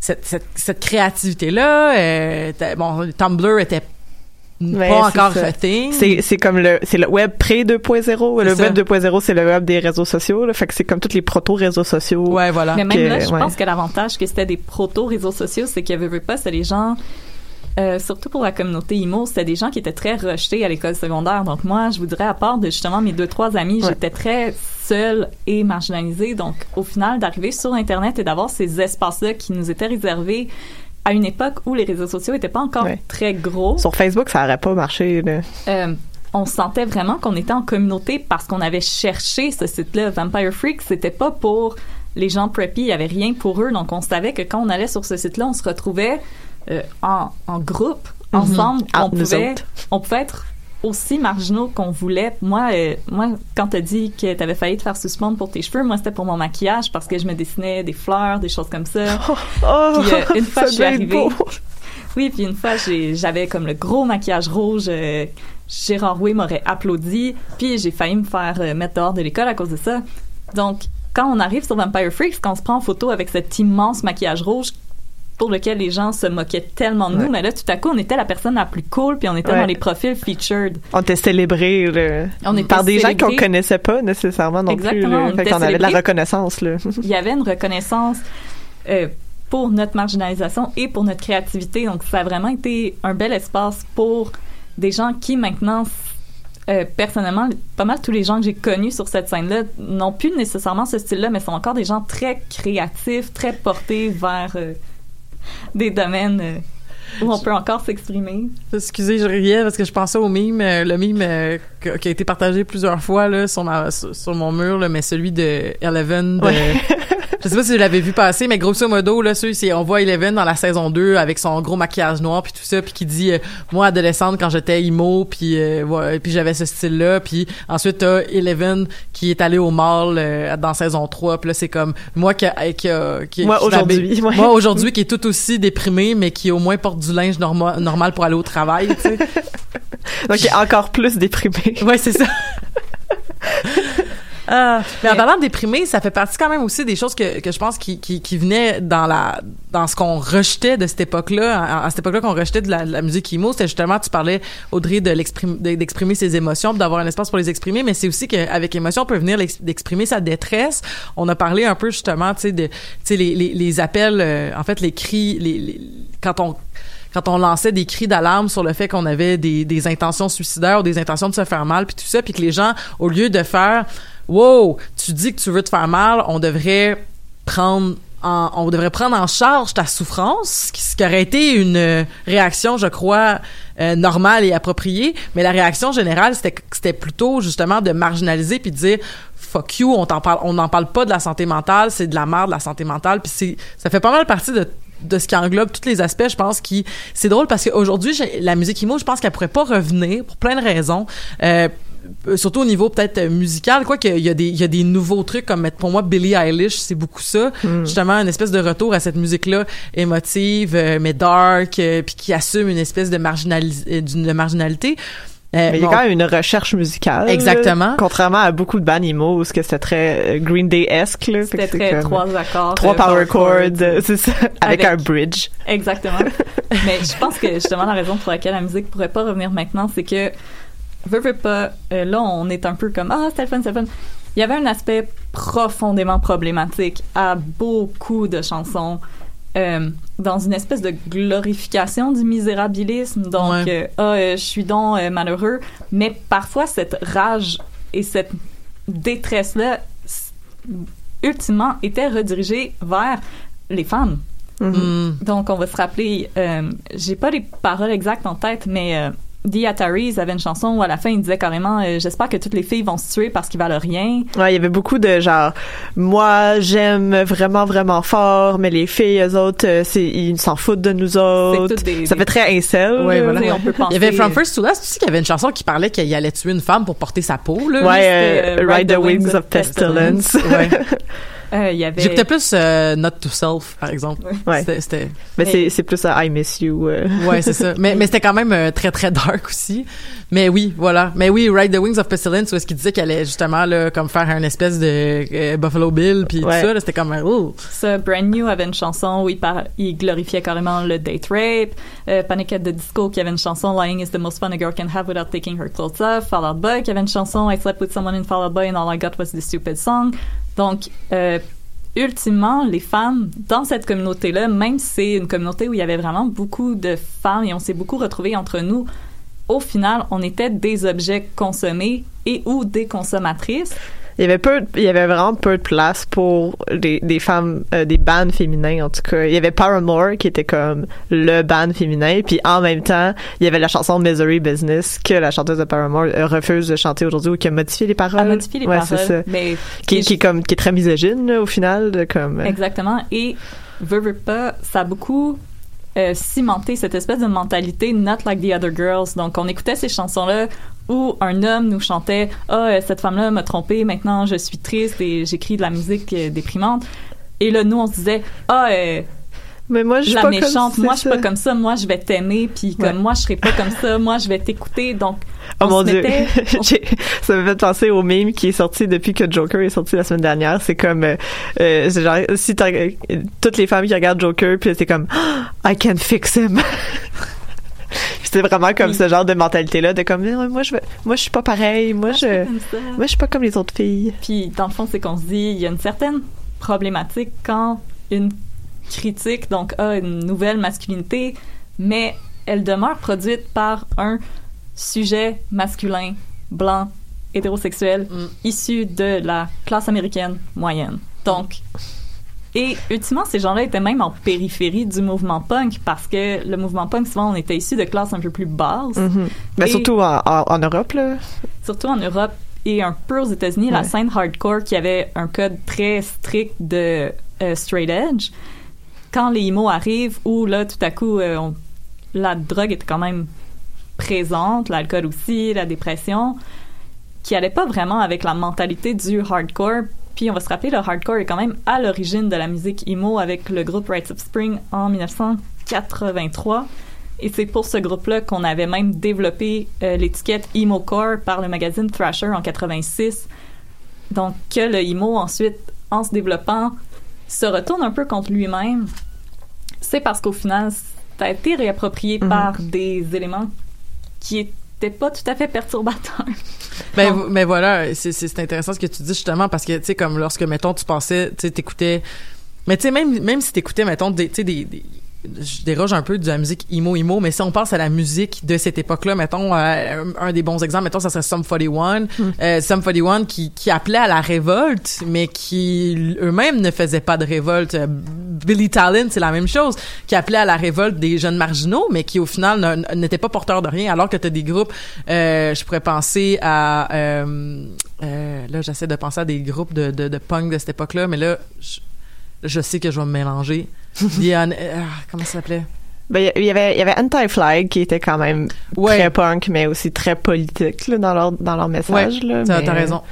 cette, cette, cette créativité là. bon, Tumblr était Ouais, pas c'est encore ça. a thing. C'est, c'est comme le, c'est le web pré 2.0. Le ça. web 2.0, c'est le web des réseaux sociaux. Là. Fait que c'est comme tous les proto-réseaux sociaux. Ouais, voilà. Mais même que- là, je ouais. pense que l'avantage que c'était des proto-réseaux sociaux, c'est qu'il y avait pas, c'est les gens, euh, surtout pour la communauté IMO, c'était des gens qui étaient très rejetés à l'école secondaire. Donc moi, je vous dirais, à part de justement mes deux, trois amis, Ouais. j'étais très seule et marginalisée. Donc au final, d'arriver sur Internet et d'avoir ces espaces-là qui nous étaient réservés à une époque où les réseaux sociaux étaient pas encore Ouais. très gros. Sur Facebook, ça aurait pas marché. Là. Euh, on sentait vraiment qu'on était en communauté parce qu'on avait cherché ce site-là. Vampire Freak, c'était pas pour les gens preppy, il y avait rien pour eux. Donc, on savait que quand on allait sur ce site-là, on se retrouvait euh, en, en groupe, ensemble. Ah, on, pouvait, on pouvait être aussi marginaux qu'on voulait. Moi, euh, moi quand t'as dit que t'avais failli te faire suspendre pour tes cheveux, moi, c'était pour mon maquillage parce que je me dessinais des fleurs, des choses comme ça. <laughs> Oh, Puis, euh, une fois, ça je suis arrivée. Oui, puis une fois, j'avais comme le gros maquillage rouge. euh, Gérard Way m'aurait applaudi. Puis j'ai failli me faire euh, mettre dehors de l'école à cause de ça. Donc, quand on arrive sur Vampire Freaks, quand on se prend en photo avec cet immense maquillage rouge pour lequel les gens se moquaient tellement de nous, Ouais. mais là, tout à coup, on était la personne la plus cool, puis on était Ouais. dans les profils featured. On était célébrés là, On était par des gens qu'on connaissait pas nécessairement non Exactement, plus. on Fait qu'on avait de la reconnaissance. Là. <laughs> il y avait une reconnaissance euh, pour notre marginalisation et pour notre créativité. Donc, ça a vraiment été un bel espace pour des gens qui maintenant, euh, personnellement, pas mal tous les gens que j'ai connus sur cette scène-là n'ont plus nécessairement ce style-là, mais sont encore des gens très créatifs, très portés vers euh, des domaines euh, où on peut encore s'exprimer. Excusez, je riais parce que je pensais au mime, euh, le mime euh, qui a été partagé plusieurs fois là, sur, ma, sur, mon mur, là, mais celui de Eleven. De, <laughs> je sais pas si vous l'avez vu passer, mais grosso modo, là, celui, c'est, on voit Eleven dans la saison 2 avec son gros maquillage noir puis tout ça, puis qui dit, euh, moi, adolescente, quand j'étais emo, puis euh, j'avais ce style-là, puis ensuite, t'as Eleven qui est allé au mall dans saison 3, puis là, c'est comme, moi qui, a- qui, a- qui Moi, aujourd'hui, ouais. Moi, aujourd'hui, qui est tout aussi déprimé, mais qui au moins porte du linge norma- normal pour aller au travail, tu sais. Donc, il est encore plus déprimé. Ouais, c'est ça. Ah, mais en parlant de déprimé, ça fait partie quand même aussi des choses que, que je pense qui, qui, qui venaient dans la dans ce qu'on rejetait de cette époque-là, à, à cette époque-là qu'on rejetait de la, de la musique emo, c'était justement, tu parlais, Audrey, de d'exprimer ses émotions, d'avoir un espace pour les exprimer, mais c'est aussi qu'avec émotion, on peut venir d'exprimer sa détresse. On a parlé un peu justement, tu sais, de, tu sais, les, les, les appels, euh, en fait, les cris, les, les- quand on quand on lançait des cris d'alarme sur le fait qu'on avait des, des intentions suicidaires ou des intentions de se faire mal, puis tout ça, puis que les gens, au lieu de faire « Wow, tu dis que tu veux te faire mal, on devrait prendre en, on devrait prendre en charge ta souffrance, ce qui, aurait été une euh, réaction, je crois, euh, normale et appropriée. Mais la réaction générale, c'était plutôt justement de marginaliser puis de dire fuck you, on t'en parle, n'en parle pas de la santé mentale, c'est de la merde la santé mentale. Puis ça fait pas mal partie de de ce qui englobe tous les aspects, je pense qui c'est drôle parce qu'aujourd'hui la musique emo, je pense qu'elle pourrait pas revenir pour plein de raisons. Euh, surtout au niveau peut-être euh, musical quoi qu'il y a des il y a des nouveaux trucs comme pour moi Billie Eilish c'est beaucoup ça justement une espèce de retour à cette musique là émotive euh, mais dark euh, puis qui assume une espèce de marginalis- euh, marginalité Euh, Mais il y a quand même une recherche musicale. Exactement. là, contrairement à beaucoup de bands emo ce que c'était très euh, Green Day-esque. là. C'était très comme- trois accords. Trois euh, power chords, chords. euh, c'est ça, <laughs> avec, Avec- un bridge. Exactement. <laughs> Mais je pense que justement la raison pour laquelle la musique pourrait pas revenir maintenant, c'est que veux, veux pas, euh, là on est un peu comme ah c'était le fun, c'était le fun. Il y avait un aspect profondément problématique à beaucoup de chansons. euh, dans une espèce de glorification du misérabilisme. Donc, Ouais. euh, ah, euh, je suis donc euh, malheureux. Mais parfois, cette rage et cette détresse-là, ultimement, était redirigée vers les femmes. Mhm. Donc, on va se rappeler, euh, j'ai pas les paroles exactes en tête, mais euh, The Ataris avait une chanson où à la fin, il disait carrément euh, J'espère que toutes les filles vont se tuer parce qu'ils valent rien. Ouais, il y avait beaucoup de genre, moi, j'aime vraiment, vraiment fort, mais les filles, eux autres, euh, c'est, ils s'en foutent de nous autres. toutes des- ça des- fait très incel. Ouais, là. voilà. Penser- Il y avait From First to Last aussi qui avait une chanson qui parlait qu'il allait tuer une femme pour porter sa peau. Là. Ouais, euh, euh, Ride the Wings of Pestilence. <laughs> <laughs> Ouais. Euh, y avait. J'écoutais plus euh, Not to Self, par exemple. Ouais. C'était- C'était... Mais c'est, c'est plus à I Miss You. euh. Ouais, c'est ça. Mais, mais c'était quand même euh, très, très dark aussi. Mais oui, voilà. Mais oui, Ride the Wings of Pestilence, où est-ce qu'il disait qu'elle allait justement, là, comme faire un espèce de euh, Buffalo Bill, puis Ouais. tout ça, là, c'était comme, oh. Ça, Brand New avait une chanson où il, par- il glorifiait carrément le date rape. Euh, Panic at the Disco qui avait une chanson Lying is the most fun a girl can have without taking her clothes off. Fall Out Boy qui avait une chanson I slept with someone in Fall Out Boy and all I got was this stupid song. Donc, euh, ultimement, les femmes dans cette communauté-là, même si c'est une communauté où il y avait vraiment beaucoup de femmes et on s'est beaucoup retrouvés entre nous, au final, on était des objets consommés et ou des consommatrices. Il y avait peu, il y avait vraiment peu de place pour des, des femmes, euh, des bands féminins en tout cas. Il y avait Paramore qui était comme le band féminin, puis en même temps, il y avait la chanson Misery Business que la chanteuse de Paramore euh, refuse de chanter aujourd'hui ou qui a modifié les paroles. À modifier les ouais, paroles. c'est ça. Mais Qui, qui est comme qui est très misogyne là, au final, de, comme. euh, Exactement. Et veux, veux pas, ça a beaucoup euh, cimenté cette espèce de mentalité not like the other girls. Donc, on écoutait ces chansons-là où un homme nous chantait Ah, euh, cette femme-là m'a trompé, maintenant je suis triste et j'écris de la musique euh, déprimante. Et là, nous, on se disait Ah, euh, Mais moi, je suis la pas comme méchante, moi, je suis pas comme ça, moi, je vais t'aimer, puis comme Ouais. moi, je serai pas comme ça, moi, je vais t'écouter. Donc, Oh on mon se dieu, on- <laughs> ça m'a fait penser au meme qui est sorti depuis que Joker est sorti la semaine dernière. C'est comme, euh, euh, c'est genre, si toutes les femmes qui regardent Joker, puis c'est comme, <gasps> I can fix him. <laughs> c'est vraiment comme ce genre de mentalité-là, de comme, Eh, moi je veux, moi je suis pas pareil, moi je, comme ça. moi je suis pas comme les autres filles. Puis, dans le fond, c'est qu'on se dit, il y a une certaine problématique quand une critique, donc, a une nouvelle masculinité, mais elle demeure produite par un sujet masculin, blanc, hétérosexuel, Mm. issu de la classe américaine moyenne. Donc, et ultimement, ces gens-là étaient même en périphérie du mouvement punk parce que le mouvement punk, souvent, on était issus de classes un peu plus basses Mhm. Ben, surtout en, en, en Europe, là. surtout en Europe et un peu aux États-Unis, la scène hardcore qui avait un code très strict de euh, straight edge. Quand les emo arrivent, où là, tout à coup, euh, on- la drogue était quand même présente, l'alcool aussi, la dépression, qui allait pas vraiment avec la mentalité du hardcore. Puis on va se rappeler, le hardcore est quand même à l'origine de la musique emo avec le groupe Rites of Spring en 1983. Et c'est pour ce groupe-là qu'on avait même développé euh, l'étiquette emo core par le magazine Thrasher en 86. Donc que le emo ensuite, en se développant, se retourne un peu contre lui-même. C'est parce qu'au final, ça a été réapproprié Mhm. par des éléments qui étaient pas tout à fait perturbateurs. Ben, Donc, v- mais voilà, c'est, intéressant ce que tu dis justement parce que, tu sais, comme lorsque, mettons, tu passais, tu sais, t'écoutais. Mais tu sais, même, même si t'écoutais, mettons, des, tu sais, des, des- Je déroge un peu de la musique emo-emo, mais si on pense à la musique de cette époque-là, mettons, euh, un, des bons exemples, mettons, ça serait Sum 41. Euh, Sum 41 qui, qui appelait à la révolte, mais qui eux-mêmes ne faisaient pas de révolte. Billy Talent, c'est la même chose, qui appelait à la révolte des jeunes marginaux, mais qui au final n'étaient pas porteurs de rien, alors que tu as des groupes, euh, je pourrais penser à... euh, euh, là, j'essaie de penser à des groupes de, de, de punk de cette époque-là, mais là, je, je sais que je vais me mélanger. <laughs> Diane, comment ça s'appelait? Ben, il y avait, il y avait Anti-Flag qui était quand même Ouais. très punk, mais aussi très politique, là, dans leur, dans leur message, là. T'as, mais, t'as raison.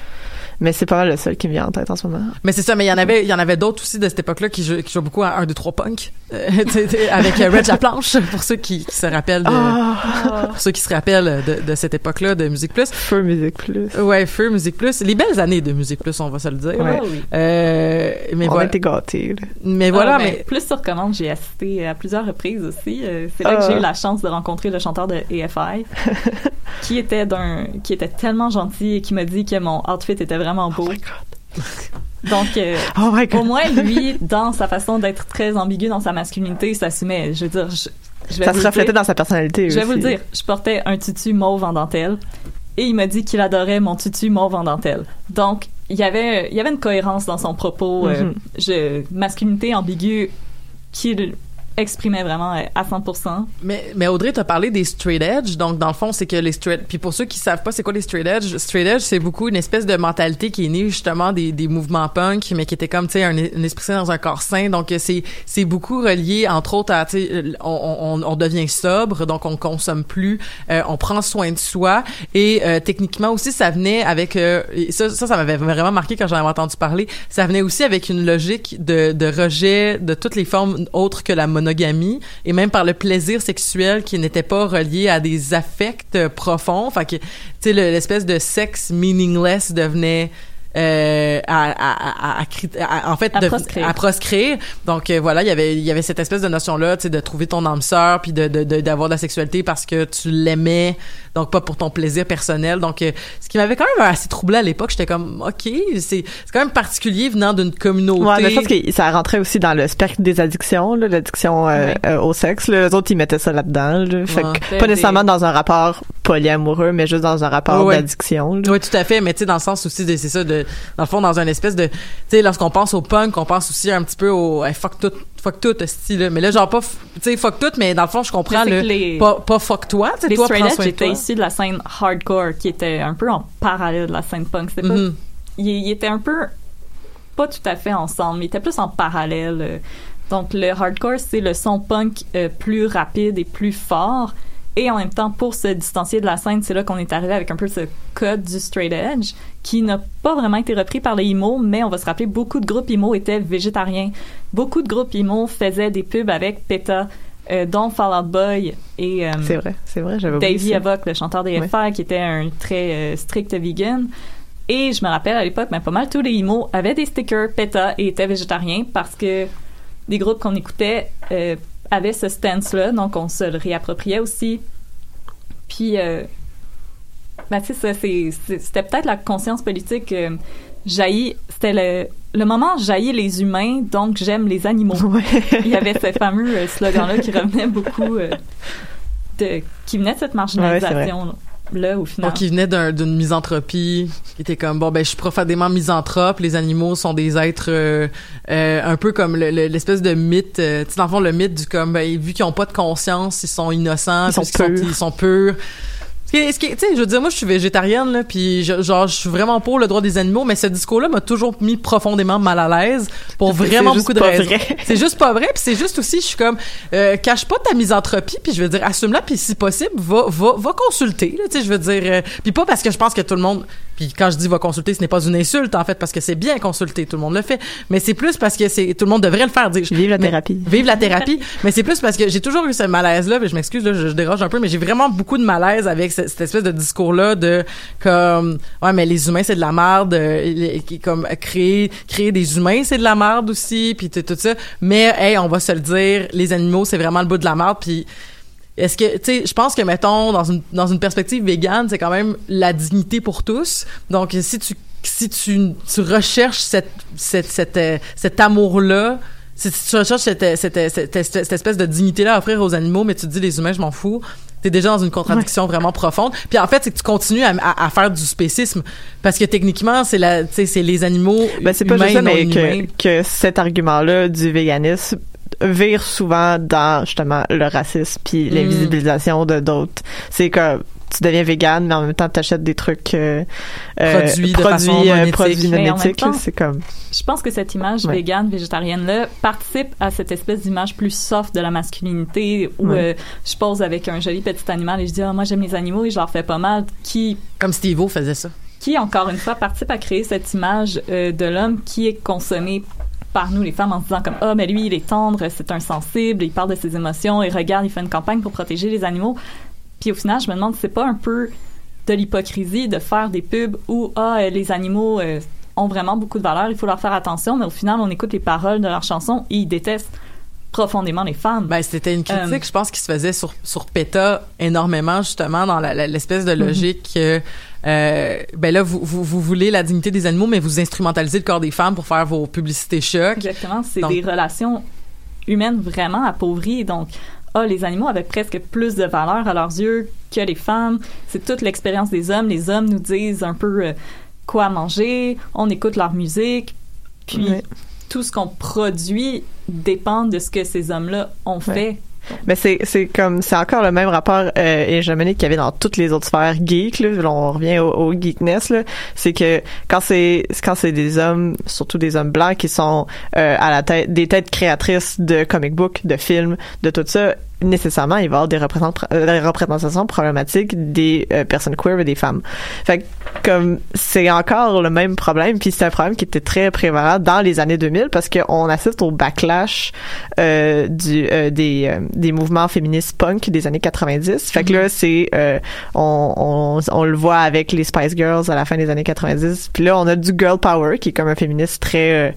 Mais c'est pas mal le seul qui me vient en tête en ce moment. Mais c'est ça, mais il y en avait, il y en avait d'autres aussi de cette époque-là qui jouaient beaucoup à 1, 2, 3 punk. Avec euh, Reg Laplanche, pour ceux qui, qui se rappellent de, pour ceux qui se rappellent de, de cette époque-là de Musique Plus. Feu Musique Plus. Ouais, Feu, Musique Plus. Les belles années de Musique Plus, on va se le dire. Ouais. Oui. Euh, mais On a voilà. été gâtés, là. Mais voilà, Ah, ben, mais, Plus sur commande, j'ai assisté à plusieurs reprises aussi. Euh, c'est là que Ah. j'ai eu la chance de rencontrer le chanteur de AFI, <laughs> qui était d'un, qui était tellement gentil et qui m'a dit que mon outfit était vraiment beau. Oh my God. <laughs> Donc, euh, Oh my au moins, lui, dans sa façon d'être très ambigu dans sa masculinité, il s'assumait. Je veux dire, je, je vais Ça vous se reflétait dire. dans sa personnalité Je vais aussi. vous le dire, je portais un tutu mauve en dentelle et il m'a dit qu'il adorait mon tutu mauve en dentelle. Donc, il y avait, il y avait une cohérence dans son propos. euh, Mhm. je, masculinité ambiguë, qui l- exprimait vraiment euh, à 100%. Mais, mais Audrey, t'as parlé des straight edge. Donc, dans le fond, c'est que les straight... Puis pour ceux qui savent pas c'est quoi les straight edge, straight edge, c'est beaucoup une espèce de mentalité qui est née justement des, des mouvements punk, mais qui était comme, tu sais, un, un esprit dans un corps sain. Donc, euh, c'est, c'est beaucoup relié, entre autres, à, tu sais, on, on, on devient sobre, donc on consomme plus, euh, on prend soin de soi. Et euh, techniquement aussi, ça venait avec... euh, ça, ça, ça m'avait vraiment marqué quand j'en avais entendu parler. Ça venait aussi avec une logique de, de rejet de toutes les formes autres que la et même par le plaisir sexuel qui n'était pas relié à des affects euh, profonds. Fait que, tu sais, le- l'espèce de sexe meaningless devenait euh, à, à, à, à cri- à- en fait À de- proscrire. à proscrire. donc euh, voilà il y avait il y avait cette espèce de notion là tu sais de trouver ton âme sœur puis de de- de- d'avoir de la sexualité parce que tu l'aimais donc pas pour ton plaisir personnel donc euh, ce qui m'avait quand même assez troublé à l'époque j'étais comme ok c'est c'est quand même particulier venant d'une communauté Ouais, mais je pense que ça rentrait aussi dans le spectre des addictions, là, l'addiction euh, Ouais. euh, au sexe. Là. Les autres, ils mettaient ça là-dedans. Là. Fait Ouais. que pas nécessairement dans un rapport polyamoureux, mais juste dans un rapport Ouais, ouais. d'addiction. Oui, tout à fait, mais tu sais, dans le sens aussi, de- c'est ça, de, dans le fond, dans une espèce de, tu sais, lorsqu'on pense au punk, on pense aussi un petit peu au, hey, fuck tout, fuck tout, style, là. mais là, genre pas, tu sais, fuck tout, mais dans le fond, je comprends Mais le, les- pas, pas fuck toi, tu sais, toi, prends soin toi. issus de la scène hardcore, qui était un peu en parallèle de la scène punk. C'était pas Mhm. il, il était un peu pas tout à fait ensemble, il était plus en parallèle. euh. Donc le hardcore, c'est le son punk euh, plus rapide et plus fort. Et en même temps, pour se distancier de la scène, c'est là qu'on est arrivé avec un peu ce code du straight edge qui n'a pas vraiment été repris par les emo, mais on va se rappeler, beaucoup de groupes emo étaient végétariens. Beaucoup de groupes emo faisaient des pubs avec PETA, euh, dont Fall Out Boy et... euh, C'est vrai, c'est vrai, j'avais Davey. Havok, le chanteur des Ouais. FR, qui était un très euh, strict vegan. Et je me rappelle à l'époque, mais pas mal tous les emo avaient des stickers PETA et étaient végétariens parce que des groupes qu'on écoutait avaient ce stance-là, donc on se le réappropriait aussi. Puis, euh, ben, tu sais, c'était peut-être la conscience politique euh, jaillit, c'était le, le moment jaillit les humains, donc j'aime les animaux. Il y avait ce fameux euh, slogan-là qui revenait beaucoup, euh, de, qui venait de cette marginalisation là, au final. Donc, il venait d'un- d'une misanthropie, qui était comme, bon, ben, je suis profondément misanthrope, les animaux sont des êtres euh, euh, un peu comme le- le- l'espèce de mythe, euh, tu sais, dans le fond, le mythe du comme, ben, vu qu'ils ont pas de conscience, ils sont innocents, Ils sont ils sont purs. Ce qui Tu sais, je veux dire, moi, je suis végétarienne, là, puis je- genre, je suis vraiment pour le droit des animaux, mais ce discours-là m'a toujours mis profondément mal à l'aise pour vraiment beaucoup de pas raisons. vrai. <laughs> C'est juste pas vrai, puis c'est juste aussi, je suis comme, euh, cache pas ta misanthropie, puis je veux dire, assume-la, puis si possible, va, va, va consulter, là, tu sais, je veux dire, euh, puis pas parce que je pense que tout le monde, puis quand je dis va consulter, ce n'est pas une insulte, en fait, parce que c'est bien consulter, tout le monde le fait, mais c'est plus parce que c'est, tout le monde devrait le faire, dire. Vive la mais- thérapie. Vive la thérapie, <laughs> mais c'est plus parce que j'ai toujours eu ce malaise-là, puis je m'excuse, là, je, je déroge un peu, mais j'ai vraiment beaucoup de malaise avec ce- cette espèce de discours-là de, comme, ouais, mais les humains, c'est de la merde, euh, qui- comme, créer, créer des humains, c'est de la merde aussi, puis tout ça, mais, hey, on va se le dire, les animaux, c'est vraiment le bout de la merde, puis est-ce que, tu sais, je pense que, mettons, dans une, dans une perspective végane, c'est quand même la dignité pour tous. Donc, si tu, si tu, tu recherches cette, cette, cette, euh, cet amour-là, si tu recherches cette, cette, cette- cette espèce de dignité-là à offrir aux animaux, mais tu te dis les humains, je m'en fous, t'es déjà dans une contradiction vraiment profonde. Puis en fait, c'est que tu continues à, à, à faire du spécisme parce que techniquement, c'est la, c'est les animaux Ben, c'est pas juste ça, mais que, que cet argument-là du véganisme vire souvent dans justement le racisme puis Mm. l'invisibilisation de d'autres. C'est que tu deviens végane, mais en même temps, t'achètes des trucs euh, euh, Produits de produits, façon euh, non produits non éthiques, là, C'est comme Je pense que cette image Ouais. végane, végétarienne-là, participe à cette espèce d'image plus soft de la masculinité où Ouais. euh, je pose avec un joli petit animal et je dis ah, moi j'aime les animaux et je leur fais pas mal qui Comme Steve-O faisait ça. qui encore une fois participe à créer cette image euh, de l'homme qui est consommé par nous les femmes en se disant comme ah mais lui il est tendre c'est un sensible il parle de ses émotions et regarde il fait une campagne pour protéger les animaux puis au final je me demande si c'est pas un peu de l'hypocrisie de faire des pubs où ah euh, les animaux euh, ont vraiment beaucoup de valeur il faut leur faire attention mais au final on écoute les paroles de leurs chansons et ils détestent profondément les femmes Ben, c'était une critique, Euh, je pense, qui se faisait sur, sur PETA énormément, justement, dans l'espèce de logique que, euh, ben là, vous, vous, vous voulez la dignité des animaux, mais vous instrumentalisez le corps des femmes pour faire vos publicités chocs. Exactement, c'est des relations humaines vraiment appauvries. Donc, ah, les animaux avaient presque plus de valeur à leurs yeux que les femmes. C'est toute l'expérience des hommes. Les hommes nous disent un peu euh, quoi manger, on écoute leur musique, puis tout ce qu'on produit dépend de ce que ces hommes-là ont fait. Mais c'est c'est comme c'est encore le même rapport euh, hégémonique qu'il y avait dans toutes les autres sphères geek là, on revient au, au geekness là, c'est que quand c'est quand c'est des hommes surtout des hommes blancs qui sont euh, à la tête des têtes créatrices de comic book, de films, de tout ça nécessairement il va y avoir des, euh, des représentations problématiques des euh, personnes queer et des femmes. Fait que, comme c'est encore le même problème puis c'est un problème qui était très prévalent dans les années 2000 parce qu'on assiste au backlash euh, du euh, des euh, des mouvements féministes punk des années 90. Fait que là c'est euh, on, on on le voit avec les Spice Girls à la fin des années 90. Puis là on a du girl power qui est comme un féministe très euh,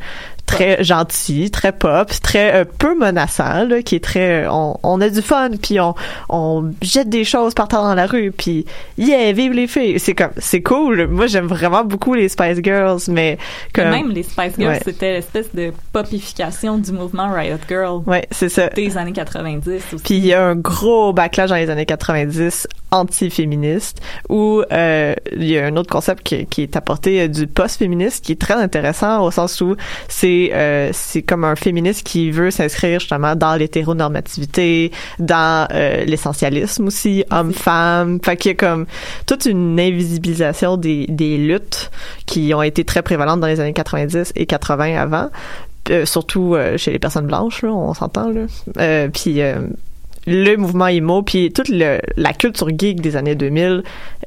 très gentil, très pop, très euh, peu menaçant, là, qui est très euh, on, on a du fun puis on on jette des choses par terre dans la rue puis yeah vive les filles c'est comme c'est cool moi j'aime vraiment beaucoup les Spice Girls mais Et comme même les Spice Girls, Ouais. c'était l'espèce de popification du mouvement Riot Girl ouais c'est ça des années 90 aussi. Puis il y a un gros backlash dans les années 90 anti-féministe où euh, il y a un autre concept qui, qui est apporté euh, du post-féministe qui est très intéressant au sens où c'est euh, c'est comme un féministe qui veut s'inscrire justement dans l'hétéronormativité, dans euh, l'essentialisme aussi, homme-femme. Fait qu'il y a comme toute une invisibilisation des, des luttes qui ont été très prévalentes dans les années 90 et 80 avant. Euh, surtout euh, chez les personnes blanches, là, on s'entend là. Euh, puis le mouvement emo, puis toute le- la culture geek des années 2000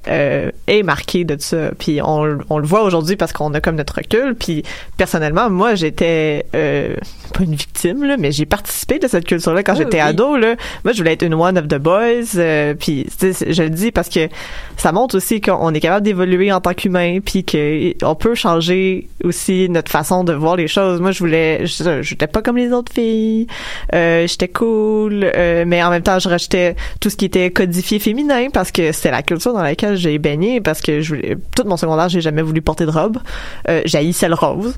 euh, est marquée de ça. Puis on, on le voit aujourd'hui parce qu'on a comme notre recul. Puis personnellement, moi, j'étais euh, pas une victime, là, mais j'ai participé de cette culture-là quand Oui, j'étais oui. ado. Là. Moi, je voulais être une one of the boys. euh, puis je le dis parce que ça montre aussi qu'on est capable d'évoluer en tant qu'humain, puis qu'on peut changer aussi notre façon de voir les choses. Moi, je voulais, je- j'étais pas comme les autres filles. Euh, j'étais cool, euh, mais en même temps, je rejetais tout ce qui était codifié féminin parce que c'est la culture dans laquelle j'ai baigné. Parce que je voulais, tout mon secondaire, j'ai jamais voulu porter de robe. Euh, j'haïssais le rose.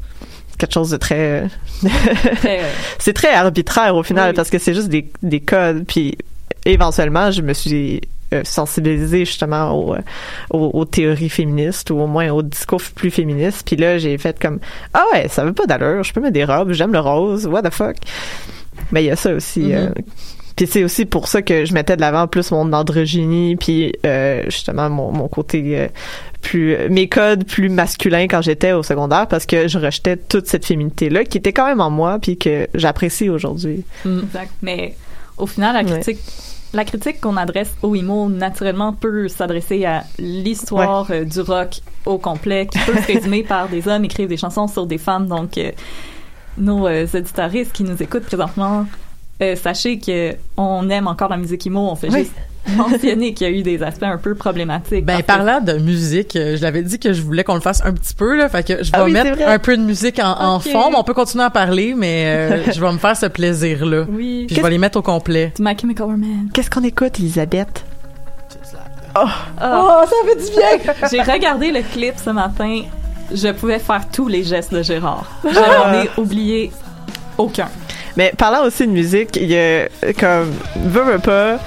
Quelque chose de très <laughs> euh, c'est très arbitraire au final Oui. parce que c'est juste des, des codes puis éventuellement je me suis euh, sensibilisée justement aux, euh, aux, aux théories féministes ou au moins au discours plus féministe puis là j'ai fait comme ah ouais ça veut pas d'allure je peux mettre des robes j'aime le rose what the fuck mais il y a ça aussi Mhm. euh, puis c'est aussi pour ça que je mettais de l'avant plus mon androgynie puis euh, justement mon, mon côté euh, plus mes codes plus masculins quand j'étais au secondaire parce que je rejetais toute cette féminité là qui était quand même en moi puis que j'apprécie aujourd'hui. Exact. Mais au final, la Ouais. critique, la critique qu'on adresse au IMO, naturellement, peut s'adresser à l'histoire euh, du rock au complet, qui peut se résumer <laughs> par des hommes écrivent des chansons sur des femmes. Donc, euh, nos euh, auditoristes qui nous écoutent présentement, euh, sachez que on aime encore la musique IMO. On fait Oui. juste <laughs> mentionner qu'il y a eu des aspects un peu problématiques. Ben, que- parlant de musique, euh, je l'avais dit que je voulais qu'on le fasse un petit peu, là. Fait que je vais Ah oui, c'est mettre un peu de musique en, fond. mais On peut continuer à parler, mais euh, <laughs> je vais me faire ce plaisir-là. Oui. Puis je vais les mettre au complet. My Chemical Romance. Qu'est-ce qu'on écoute, Elisabeth? Ah. Oh, ça fait du bien! <laughs> J'ai regardé le clip ce matin. Je pouvais faire tous les gestes de Gérard. Je n'en ai oublié aucun. Mais parlant aussi de musique, il y a comme veux veux pas,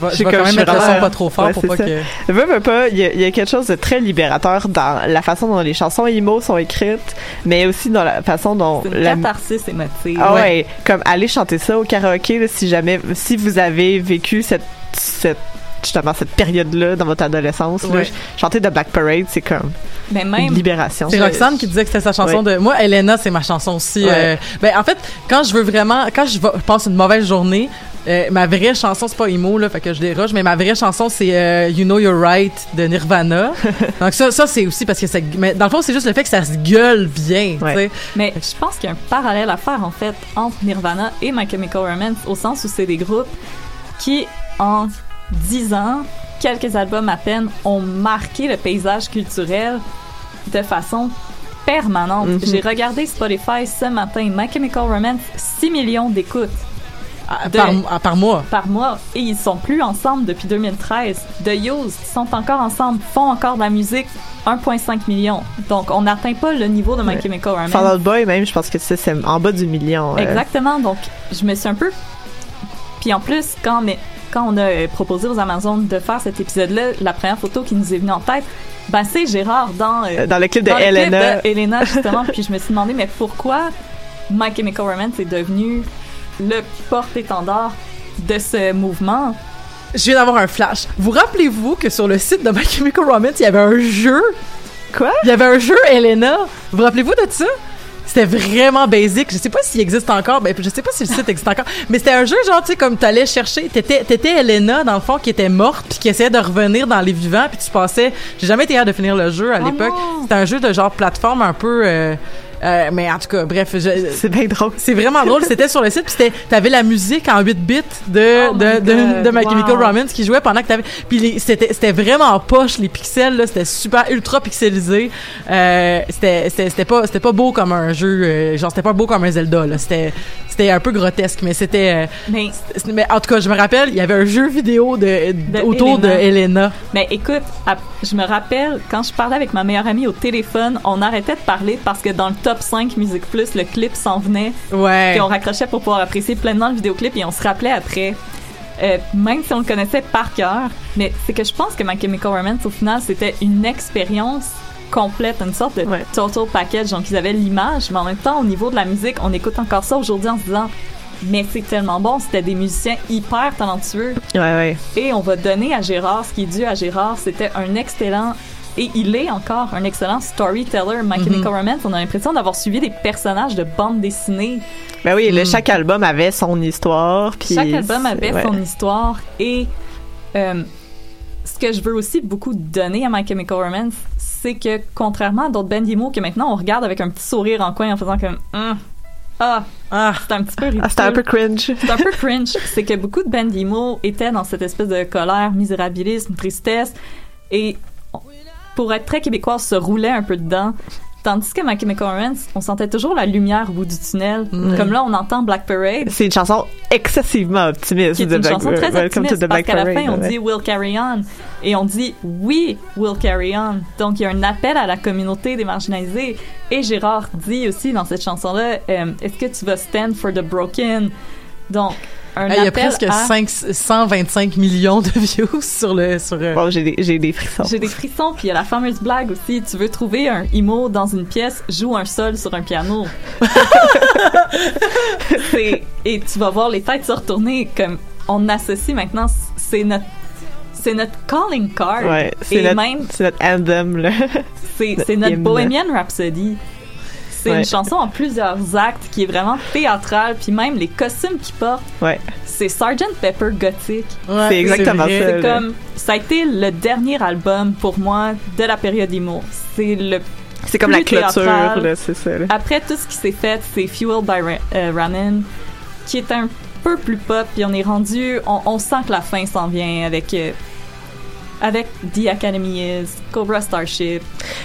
Je vais, Je vais quand même mettre le suis son pas trop fort Ouais, pour pas ça. que... veux veux pas, il y, a, il y a quelque chose de très libérateur dans la façon dont les chansons emo sont écrites, mais aussi dans la façon dont C'est une la catharsis émotive. Ah ouais. comme aller chanter ça au karaoké là, si jamais si vous avez vécu cette cette justement cette période-là dans votre adolescence, Ouais. ch- chanter de Black Parade, c'est comme une libération. C'est Roxane qui disait que c'était sa chanson de. Moi, Elena, c'est ma chanson aussi. Ouais. euh, ben, en fait, quand je veux vraiment, quand je passe une mauvaise journée, euh, ma vraie chanson, c'est pas emo, là, fait que je déroge, mais ma vraie chanson, c'est euh, You Know You're Right de Nirvana. <laughs> Donc, ça, ça c'est aussi parce que ça. Mais dans le fond, c'est juste le fait que ça se gueule bien, Ouais. mais je pense qu'il y a un parallèle à faire en fait entre Nirvana et My Chemical Romance au sens où c'est des groupes qui, en 10 ans, quelques albums à peine, ont marqué le paysage culturel de façon permanente. Mhm. J'ai regardé Spotify ce matin, My Chemical Romance, 6 millions d'écoutes À- De- Par, à- par mois? par mois et ils sont plus ensemble depuis 2013. The Used sont encore ensemble, font encore de la musique, 1,5 million. Donc on n'atteint pas le niveau de My Ouais. Chemical Romance. Fall Out Boy même, je pense que c'est en bas du million. euh. Exactement. Donc je me suis un peu. Puis en plus quand mais quand on a euh, proposé aux Amazones de faire cet épisode-là, la première photo qui nous est venue en tête, ben c'est Gérard dans euh, Euh, Dans le clip de dans le clip Elena. de Elena, <laughs> justement. puis je me suis demandé mais pourquoi My Chemical Romance est devenu le porte-étendard de ce mouvement? Je viens d'avoir un flash. Vous rappelez-vous que sur le site de My Chemical Romance, il y avait un jeu? Quoi? Il y avait un jeu Elena. Vous rappelez-vous de ça? C'était vraiment basic. Je sais pas s'il existe encore. Ben, je sais pas si le site existe encore. Mais c'était un jeu, genre, tu sais, comme t'allais chercher. T'étais, t'étais Elena, dans le fond, qui était morte, puis qui essayait de revenir dans les vivants, puis tu passais. J'ai jamais été capable de finir le jeu à Oh l'époque. C'était un jeu de genre plateforme un peu. euh, euh, mais en tout cas, bref, je- C'est bien drôle. c'est vraiment drôle. C'était sur le site, puis c'était- t'avais la musique en 8 bits de Oh de, de, de My Chemical wow. Romance qui jouait pendant que t'avais. Puis les- c'était c'était vraiment poche les pixels là, c'était super ultra pixelisé. Euh, c'était c'était c'était pas c'était pas beau comme un jeu, euh, genre c'était pas beau comme un Zelda là. C'était c'était un peu grotesque, mais c'était. euh, Mais, c'était- mais en tout cas, je me rappelle, il y avait un jeu vidéo de, De autour de Elena. mais écoute, je me rappelle, quand je parlais avec ma meilleure amie au téléphone, on arrêtait de parler parce que dans le top 5 Musique Plus, le clip s'en venait. Ouais. Puis on raccrochait pour pouvoir apprécier pleinement le vidéoclip et on se rappelait après. Euh, même si on le connaissait par cœur, mais c'est que je pense que My Chemical Romance, au final, c'était une expérience complète, une sorte de Ouais. total package. Donc, ils avaient l'image, mais en même temps, au niveau de la musique, on écoute encore ça aujourd'hui en se disant mais c'est tellement bon, c'était des musiciens hyper talentueux. Ouais, ouais. Et on va donner à Gérard ce qui est dû à Gérard. C'était un excellent, et il est encore un excellent storyteller. My Chemical Romance, on a l'impression d'avoir suivi des personnages de bande dessinée. Ben oui, le, Mm. chaque album avait son histoire. Puis Chaque album avait ouais. son histoire et euh, ce que je veux aussi beaucoup donner à My Chemical Romance, c'est que contrairement à d'autres bands emo que maintenant on regarde avec un petit sourire en coin en faisant comme Hum, ah Ah. c'est un petit peu ridicule. Ah, c'était un peu cringe. C'est un peu <laughs> cringe. C'est que beaucoup de bands emo étaient dans cette espèce de colère, misérabilisme, tristesse et pour être très québécois, se roulait un peu dedans. Tandis que My Chemical Romance, on sentait toujours la lumière au bout du tunnel. Mm. Comme là, on entend Black Parade. C'est une chanson excessivement optimiste. qui est de une Black- chanson très optimiste parce Black qu'à la fin on ouais. dit We'll carry on et on dit oui We'll carry on donc il y a un appel à la communauté des marginalisés et Gérard dit aussi dans cette chanson là est-ce que tu vas stand for the broken? Donc un Hey, Il y a presque à 5, 125 millions de views sur le sur. euh, Bon, j'ai des, j'ai des frissons. j'ai des frissons puis il y a la fameuse blague aussi tu veux trouver un emo dans une pièce joue un sol sur un piano <laughs> C'est- et tu vas voir les têtes se retourner comme on associe maintenant c'est notre c'est notre calling card Ouais, c'est et notre, même c'est notre anthem, là. c'est notre <laughs> c'est notre hymne. Bohemian Rhapsody c'est Ouais. une chanson en plusieurs actes qui est vraiment théâtrale puis même les costumes qu'ils portent Ouais. c'est Sgt Pepper gothique ouais, c'est exactement ça. comme ça a été le dernier album pour moi de la période emo c'est le C'est comme la clôture, c'est ça. là. après tout ce qui s'est fait, c'est Fuel by Ra- euh, Ramen, qui est un peu plus pop, puis on est rendu, on, on sent que la fin s'en vient avec euh, avec The Academy Is, Cobra Starship.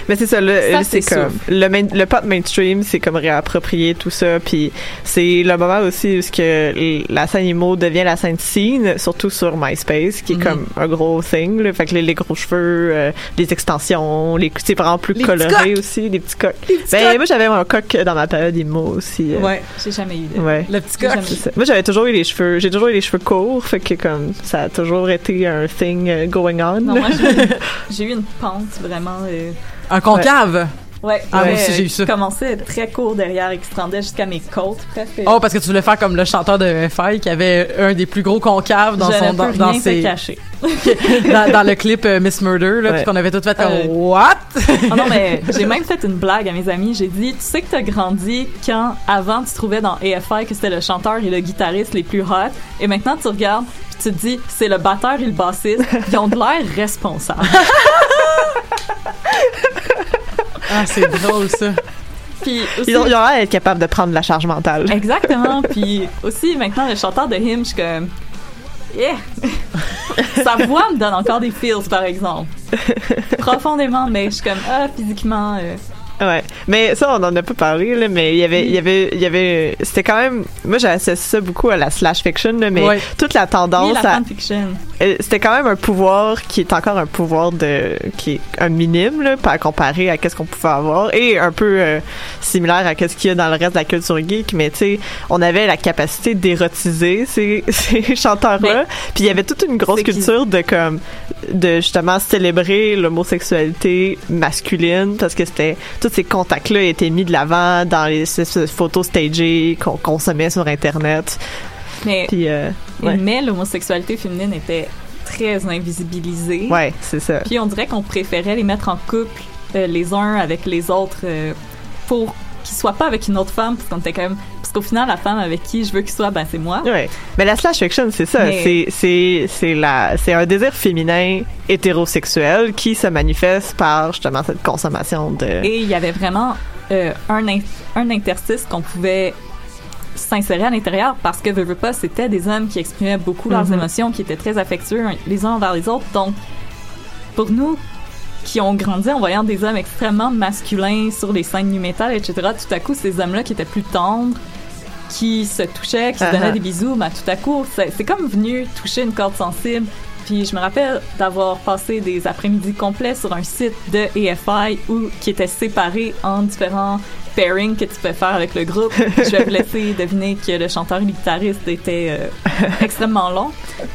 Mais c'est ça, Ça, c'est comme le, main- le pop mainstream, c'est comme réapproprier tout ça, puis c'est le moment aussi où que la scène emo devient la scène scene, surtout sur MySpace, qui est Mhm. comme un gros thing, là. fait que les, les gros cheveux, euh, les extensions, les c'est vraiment plus Les coloré aussi, les petits coques. Les petits Ben coques. moi j'avais un coq dans ma période emo aussi. euh. Ouais, J'ai jamais eu de. Ouais. le petit coq. Moi, j'avais toujours eu les cheveux, j'ai toujours eu les cheveux courts, fait que comme ça a toujours été un thing euh, going on. Non, moi <laughs> j'ai eu- une pente vraiment. euh, Un concave? ouais. Ah, moi ouais, aussi, j'ai eu ça. qui commençait très court derrière et qui se rendait jusqu'à mes côtes presque. Oh, parce que tu voulais faire comme le chanteur de FI qui avait un des plus gros concaves dans je son ne peux dans, rien ses cacher. dans, dans le clip euh, Miss Murder là, Ouais. qu'on avait tout fait comme Euh, what? Ah non, mais <laughs> j'ai même fait une blague à mes amis. J'ai dit, tu sais que t'as grandi quand avant tu trouvais dans AFI que c'était le chanteur et le guitariste les plus hot, et maintenant tu regardes puis tu te dis, c'est le batteur et le bassiste <laughs> qui ont de l'air responsables. <laughs> Ah, c'est drôle ça. Puis aussi, Ils ont, l'air d'être capables de prendre la charge mentale. exactement. Puis aussi maintenant le chanteur de Him, je suis comme, yeah. <laughs> Sa voix me donne encore des feels par exemple, profondément, mais je suis comme, ah physiquement. euh, Ouais, mais ça on en a pas parlé là, mais il y avait il y avait il y avait c'était quand même moi j'associe ça beaucoup à la slash fiction là, mais Ouais. toute la tendance la à- euh, c'était quand même un pouvoir qui est encore un pouvoir de qui est un minime là, pas à comparer à qu'est-ce qu'on pouvait avoir et un peu euh, similaire à qu'est-ce qu'il y a dans le reste de la culture geek, mais tu sais, on avait la capacité d'érotiser ces, <laughs> ces chanteurs-là, puis il y avait toute une grosse culture de comme de justement célébrer l'homosexualité masculine parce que c'était tous ces contes spectacle-là était mis de l'avant dans les ces- ces photos stagées qu'on consommait sur Internet. Mais, Puis, euh, ouais. mais l'homosexualité féminine était très invisibilisée. Ouais, c'est ça. Puis on dirait qu'on préférait les mettre en couple euh, les uns avec les autres euh, pour qu'ils soient pas avec une autre femme parce qu'on était quand même qu'au final la femme avec qui je veux qu'il soit ben c'est moi. Ouais. Mais la slash fiction, c'est ça. Mais- C'est c'est un désir féminin hétérosexuel qui se manifeste par justement cette consommation de. Et il y avait vraiment euh, un in- un interstice qu'on pouvait s'insérer à l'intérieur parce que veux, veux pas c'était des hommes qui exprimaient beaucoup leurs Mhm. émotions qui étaient très affectueux les uns envers les autres donc pour nous qui ont grandi en voyant des hommes extrêmement masculins sur les scènes nu metal, etc. Tout à coup, ces hommes-là qui étaient plus tendres, qui se touchaient, qui se Uh-huh. donnaient des bisous, ben, tout à coup, c'est comme venu toucher une corde sensible. Puis je me rappelle d'avoir passé des après-midi complets sur un site de EFI où, qui était séparé en différents pairings que tu peux faire avec le groupe. <laughs> je vais vous laisser deviner que le chanteur et le guitariste était euh, extrêmement long.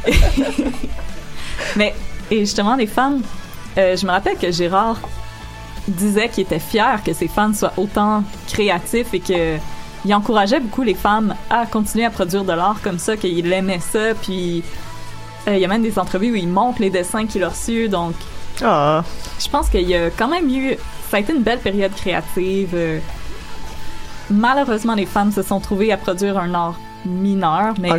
<laughs> Mais, et justement, les fans, euh, je me rappelle que Gérard disait qu'il était fier que ses fans soient autant créatifs et que il encourageait beaucoup les femmes à continuer à produire de l'art comme ça, qu'il aimait ça, puis euh, il y a même des entrevues où il montre les dessins qu'il a reçus, donc Ah, je pense qu'il y a quand même eu. Ça a été une belle période créative. euh. malheureusement, les femmes se sont trouvées à produire un art mineur, mais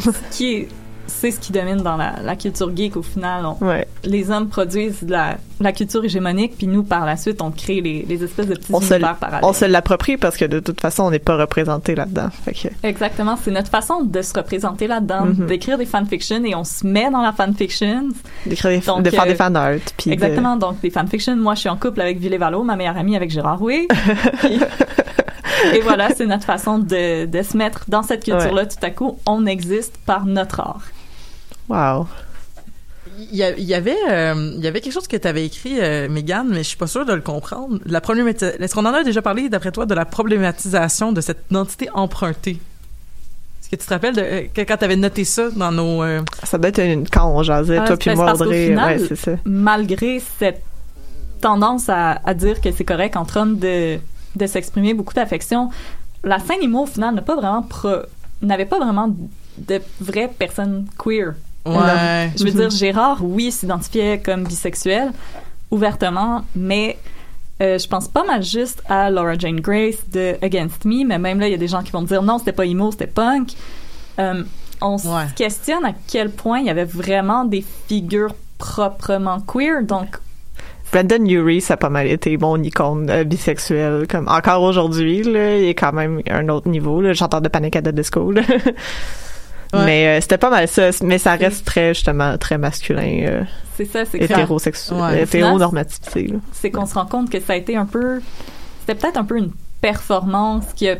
ce qui est- c'est ce qui domine dans la, la culture geek au final. On- ouais. les hommes produisent de la, la culture hégémonique, puis nous, par la suite, on crée les, les espèces de petits On se, univers parallèles. on se l'approprie parce que de toute façon, on n'est pas représenté là-dedans. Que, Exactement, c'est notre façon de se représenter là-dedans, Mhm. d'écrire des fanfictions et on se met dans la fanfiction. d'écrire des- Donc, de faire euh, des fan art. Puis de- Exactement, donc des fanfictions. Moi, je suis en couple avec Ville Valo, ma meilleure amie avec Gérard Rouet. Puis- <laughs> et voilà, c'est notre façon de, de se mettre dans cette culture-là. Tout à coup, on existe par notre art. Wow. Il y, a- il y avait, euh, il y avait quelque chose que tu avais écrit, euh, Megan, mais je suis pas sûre de le comprendre. La Est-ce qu'on en a déjà parlé, d'après toi, de la problématisation de cette identité empruntée? Est-ce que tu te rappelles de, euh, que quand tu avais noté ça dans nos... euh, Ça doit être une, quand on jasait, Ah, toi puis moi, Audrey. final, ouais, ça. Malgré cette tendance à, à dire que c'est correct entre hommes de, de s'exprimer beaucoup d'affection, la scène emo, au final, n'a pas vraiment pro- n'avait pas vraiment de vraies personnes queer. Ouais. Je veux Mhm. dire, Gérard, oui, s'identifiait comme bisexuel, ouvertement, mais euh, je pense pas mal juste à Laura Jane Grace de Against Me, mais même là, il y a des gens qui vont dire non, c'était pas emo, c'était punk. Euh, on se Ouais. questionne à quel point il y avait vraiment des figures proprement queer, donc Brandon Urie, ça a pas mal été mon icône euh, bisexuel. Comme encore aujourd'hui, il est quand même à un autre niveau. Chanteur de Panic at the Disco. là. <laughs> Mais euh, c'était pas mal ça. Mais ça reste très justement très masculin, euh, c'est ça, c'est hétérosexuel, Ouais. hétéronormativité. là. c'est qu'on se rend compte que ça a été un peu c'était peut-être un peu une performance qui a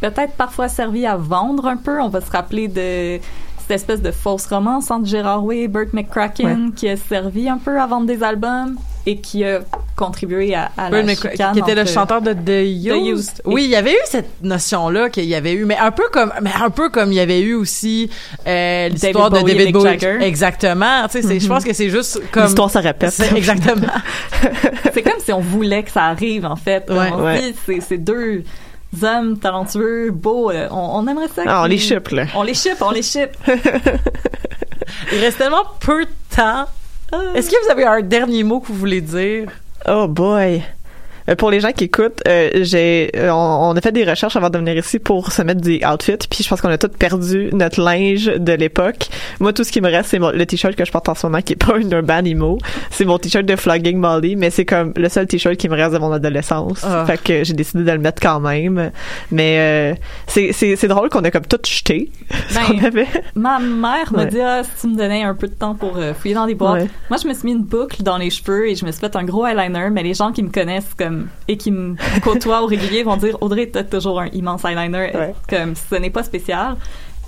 peut-être parfois servi à vendre un peu on va se rappeler de cette espèce de fausse romance entre Gérard Way et Burt McCracken qui a servi un peu à vendre des albums et qui a contribué à, à la Bird Mc- chicane qui était le chanteur de The Used. Used. Oui, il y avait eu cette notion-là qu'il y avait eu, mais un peu comme, mais un peu comme il y avait eu aussi euh, l'histoire de David Bowie. Jagger. Exactement. Tu sais, c'est- je pense que c'est juste comme L'histoire se répète. C'est- exactement. <laughs> c'est comme si on voulait que ça arrive en fait Ouais. on Ouais. dit c'est c'est deux hommes talentueux beaux euh, on, on aimerait ça Ah, on les ship, là. on les ship on les ship Il reste tellement peu de temps. Est-ce que vous avez un dernier mot que vous voulez dire? Oh boy. Euh, Pour les gens qui écoutent, euh, j'ai, euh, on, on a fait des recherches avant de venir ici pour se mettre des outfits, puis je pense qu'on a tous perdu notre linge de l'époque. Moi, tout ce qui me reste, c'est mon- le t-shirt que je porte en ce moment, qui est pas une Urban Emo. C'est mon t-shirt de Flogging Molly, mais c'est comme le seul t-shirt qui me reste de mon adolescence. Ah. Fait que j'ai décidé de le mettre quand même. Mais euh, c'est, c'est, c'est drôle qu'on a comme tout jeté <laughs> Ben, qu'on avait. Ma mère me Ouais. dit ah, si tu me donnais un peu de temps pour euh, fouiller dans les boîtes. Ouais. Moi, je me suis mis une boucle dans les cheveux et je me suis fait un gros eyeliner. Mais les gens qui me connaissent comme et qui me côtoient au régulier vont dire Audrey, t'as toujours un immense eyeliner. Ouais. Comme ce n'est pas spécial.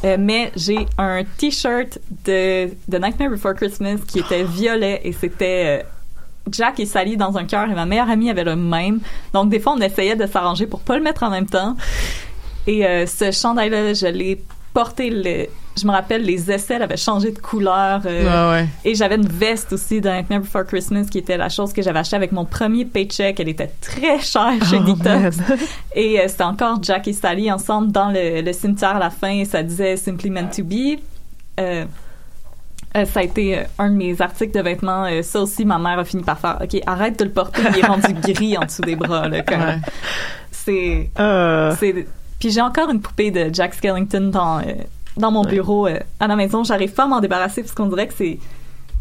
Euh, mais j'ai un t-shirt de, de Nightmare Before Christmas qui était violet et c'était euh, Jack et Sally dans un cœur et ma meilleure amie avait le même. Donc des fois on essayait de s'arranger pour pas le mettre en même temps. Et euh, ce chandail-là, je l'ai porté le. Je me rappelle, les aisselles avaient changé de couleur. euh, ouais. Et j'avais une veste aussi d'un Nightmare Before Christmas qui était la chose que j'avais achetée avec mon premier paycheck. Elle était très chère chez Oh. <laughs> Et euh, c'était encore Jack et Sally ensemble dans le, le cimetière à la fin. Et ça disait Simply Meant to Be. Euh, euh, ça a été un de mes articles de vêtements. Ça aussi, ma mère a fini par faire OK, arrête de le porter. Il est rendu <laughs> gris en dessous des bras. Là. Ouais. C'est. Puis j'ai encore une poupée de Jack Skellington dans, dans mon bureau euh, à la maison. J'arrive pas à m'en débarrasser parce qu'on dirait que c'est.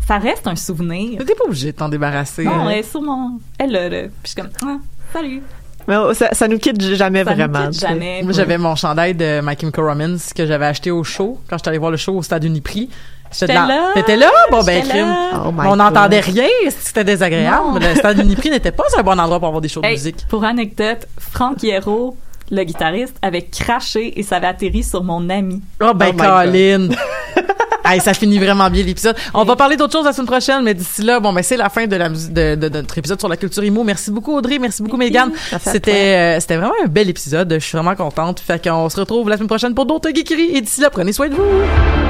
Ça reste un souvenir. T'es pas obligé de t'en débarrasser. Non, hein. elle est sur mon. Elle là, là. Puis je suis comme, ah, salut. mais oh, ça, ça nous quitte jamais Ça nous vraiment. quitte tu sais. jamais. Moi, j'avais mon chandail de My Chemical Romance que j'avais acheté au show quand j'étais allé voir le show au stade Uniprix. J'étais là. T'étais là? Bon, ben, crime. là. Oh my On n'entendait rien, c'était désagréable. Non. Le stade Uniprix n'était pas un bon endroit pour avoir des shows de musique. pour anecdote, Franck Hierro, le guitariste, avait craché et ça avait atterri sur mon ami. Oh, ben, Oh. Colin. <laughs> hey, ça finit vraiment bien l'épisode. On va parler d'autres choses la semaine prochaine, mais d'ici là, bon, ben, c'est la fin de, la, mus- de, de- de notre épisode sur la culture IMO. Merci beaucoup, Audrey. Merci beaucoup, Megan. Merci à C'était, euh, c'était vraiment un bel épisode. Je suis vraiment contente. Fait qu'on se retrouve la semaine prochaine pour d'autres geekeries. Et d'ici là, prenez soin de vous.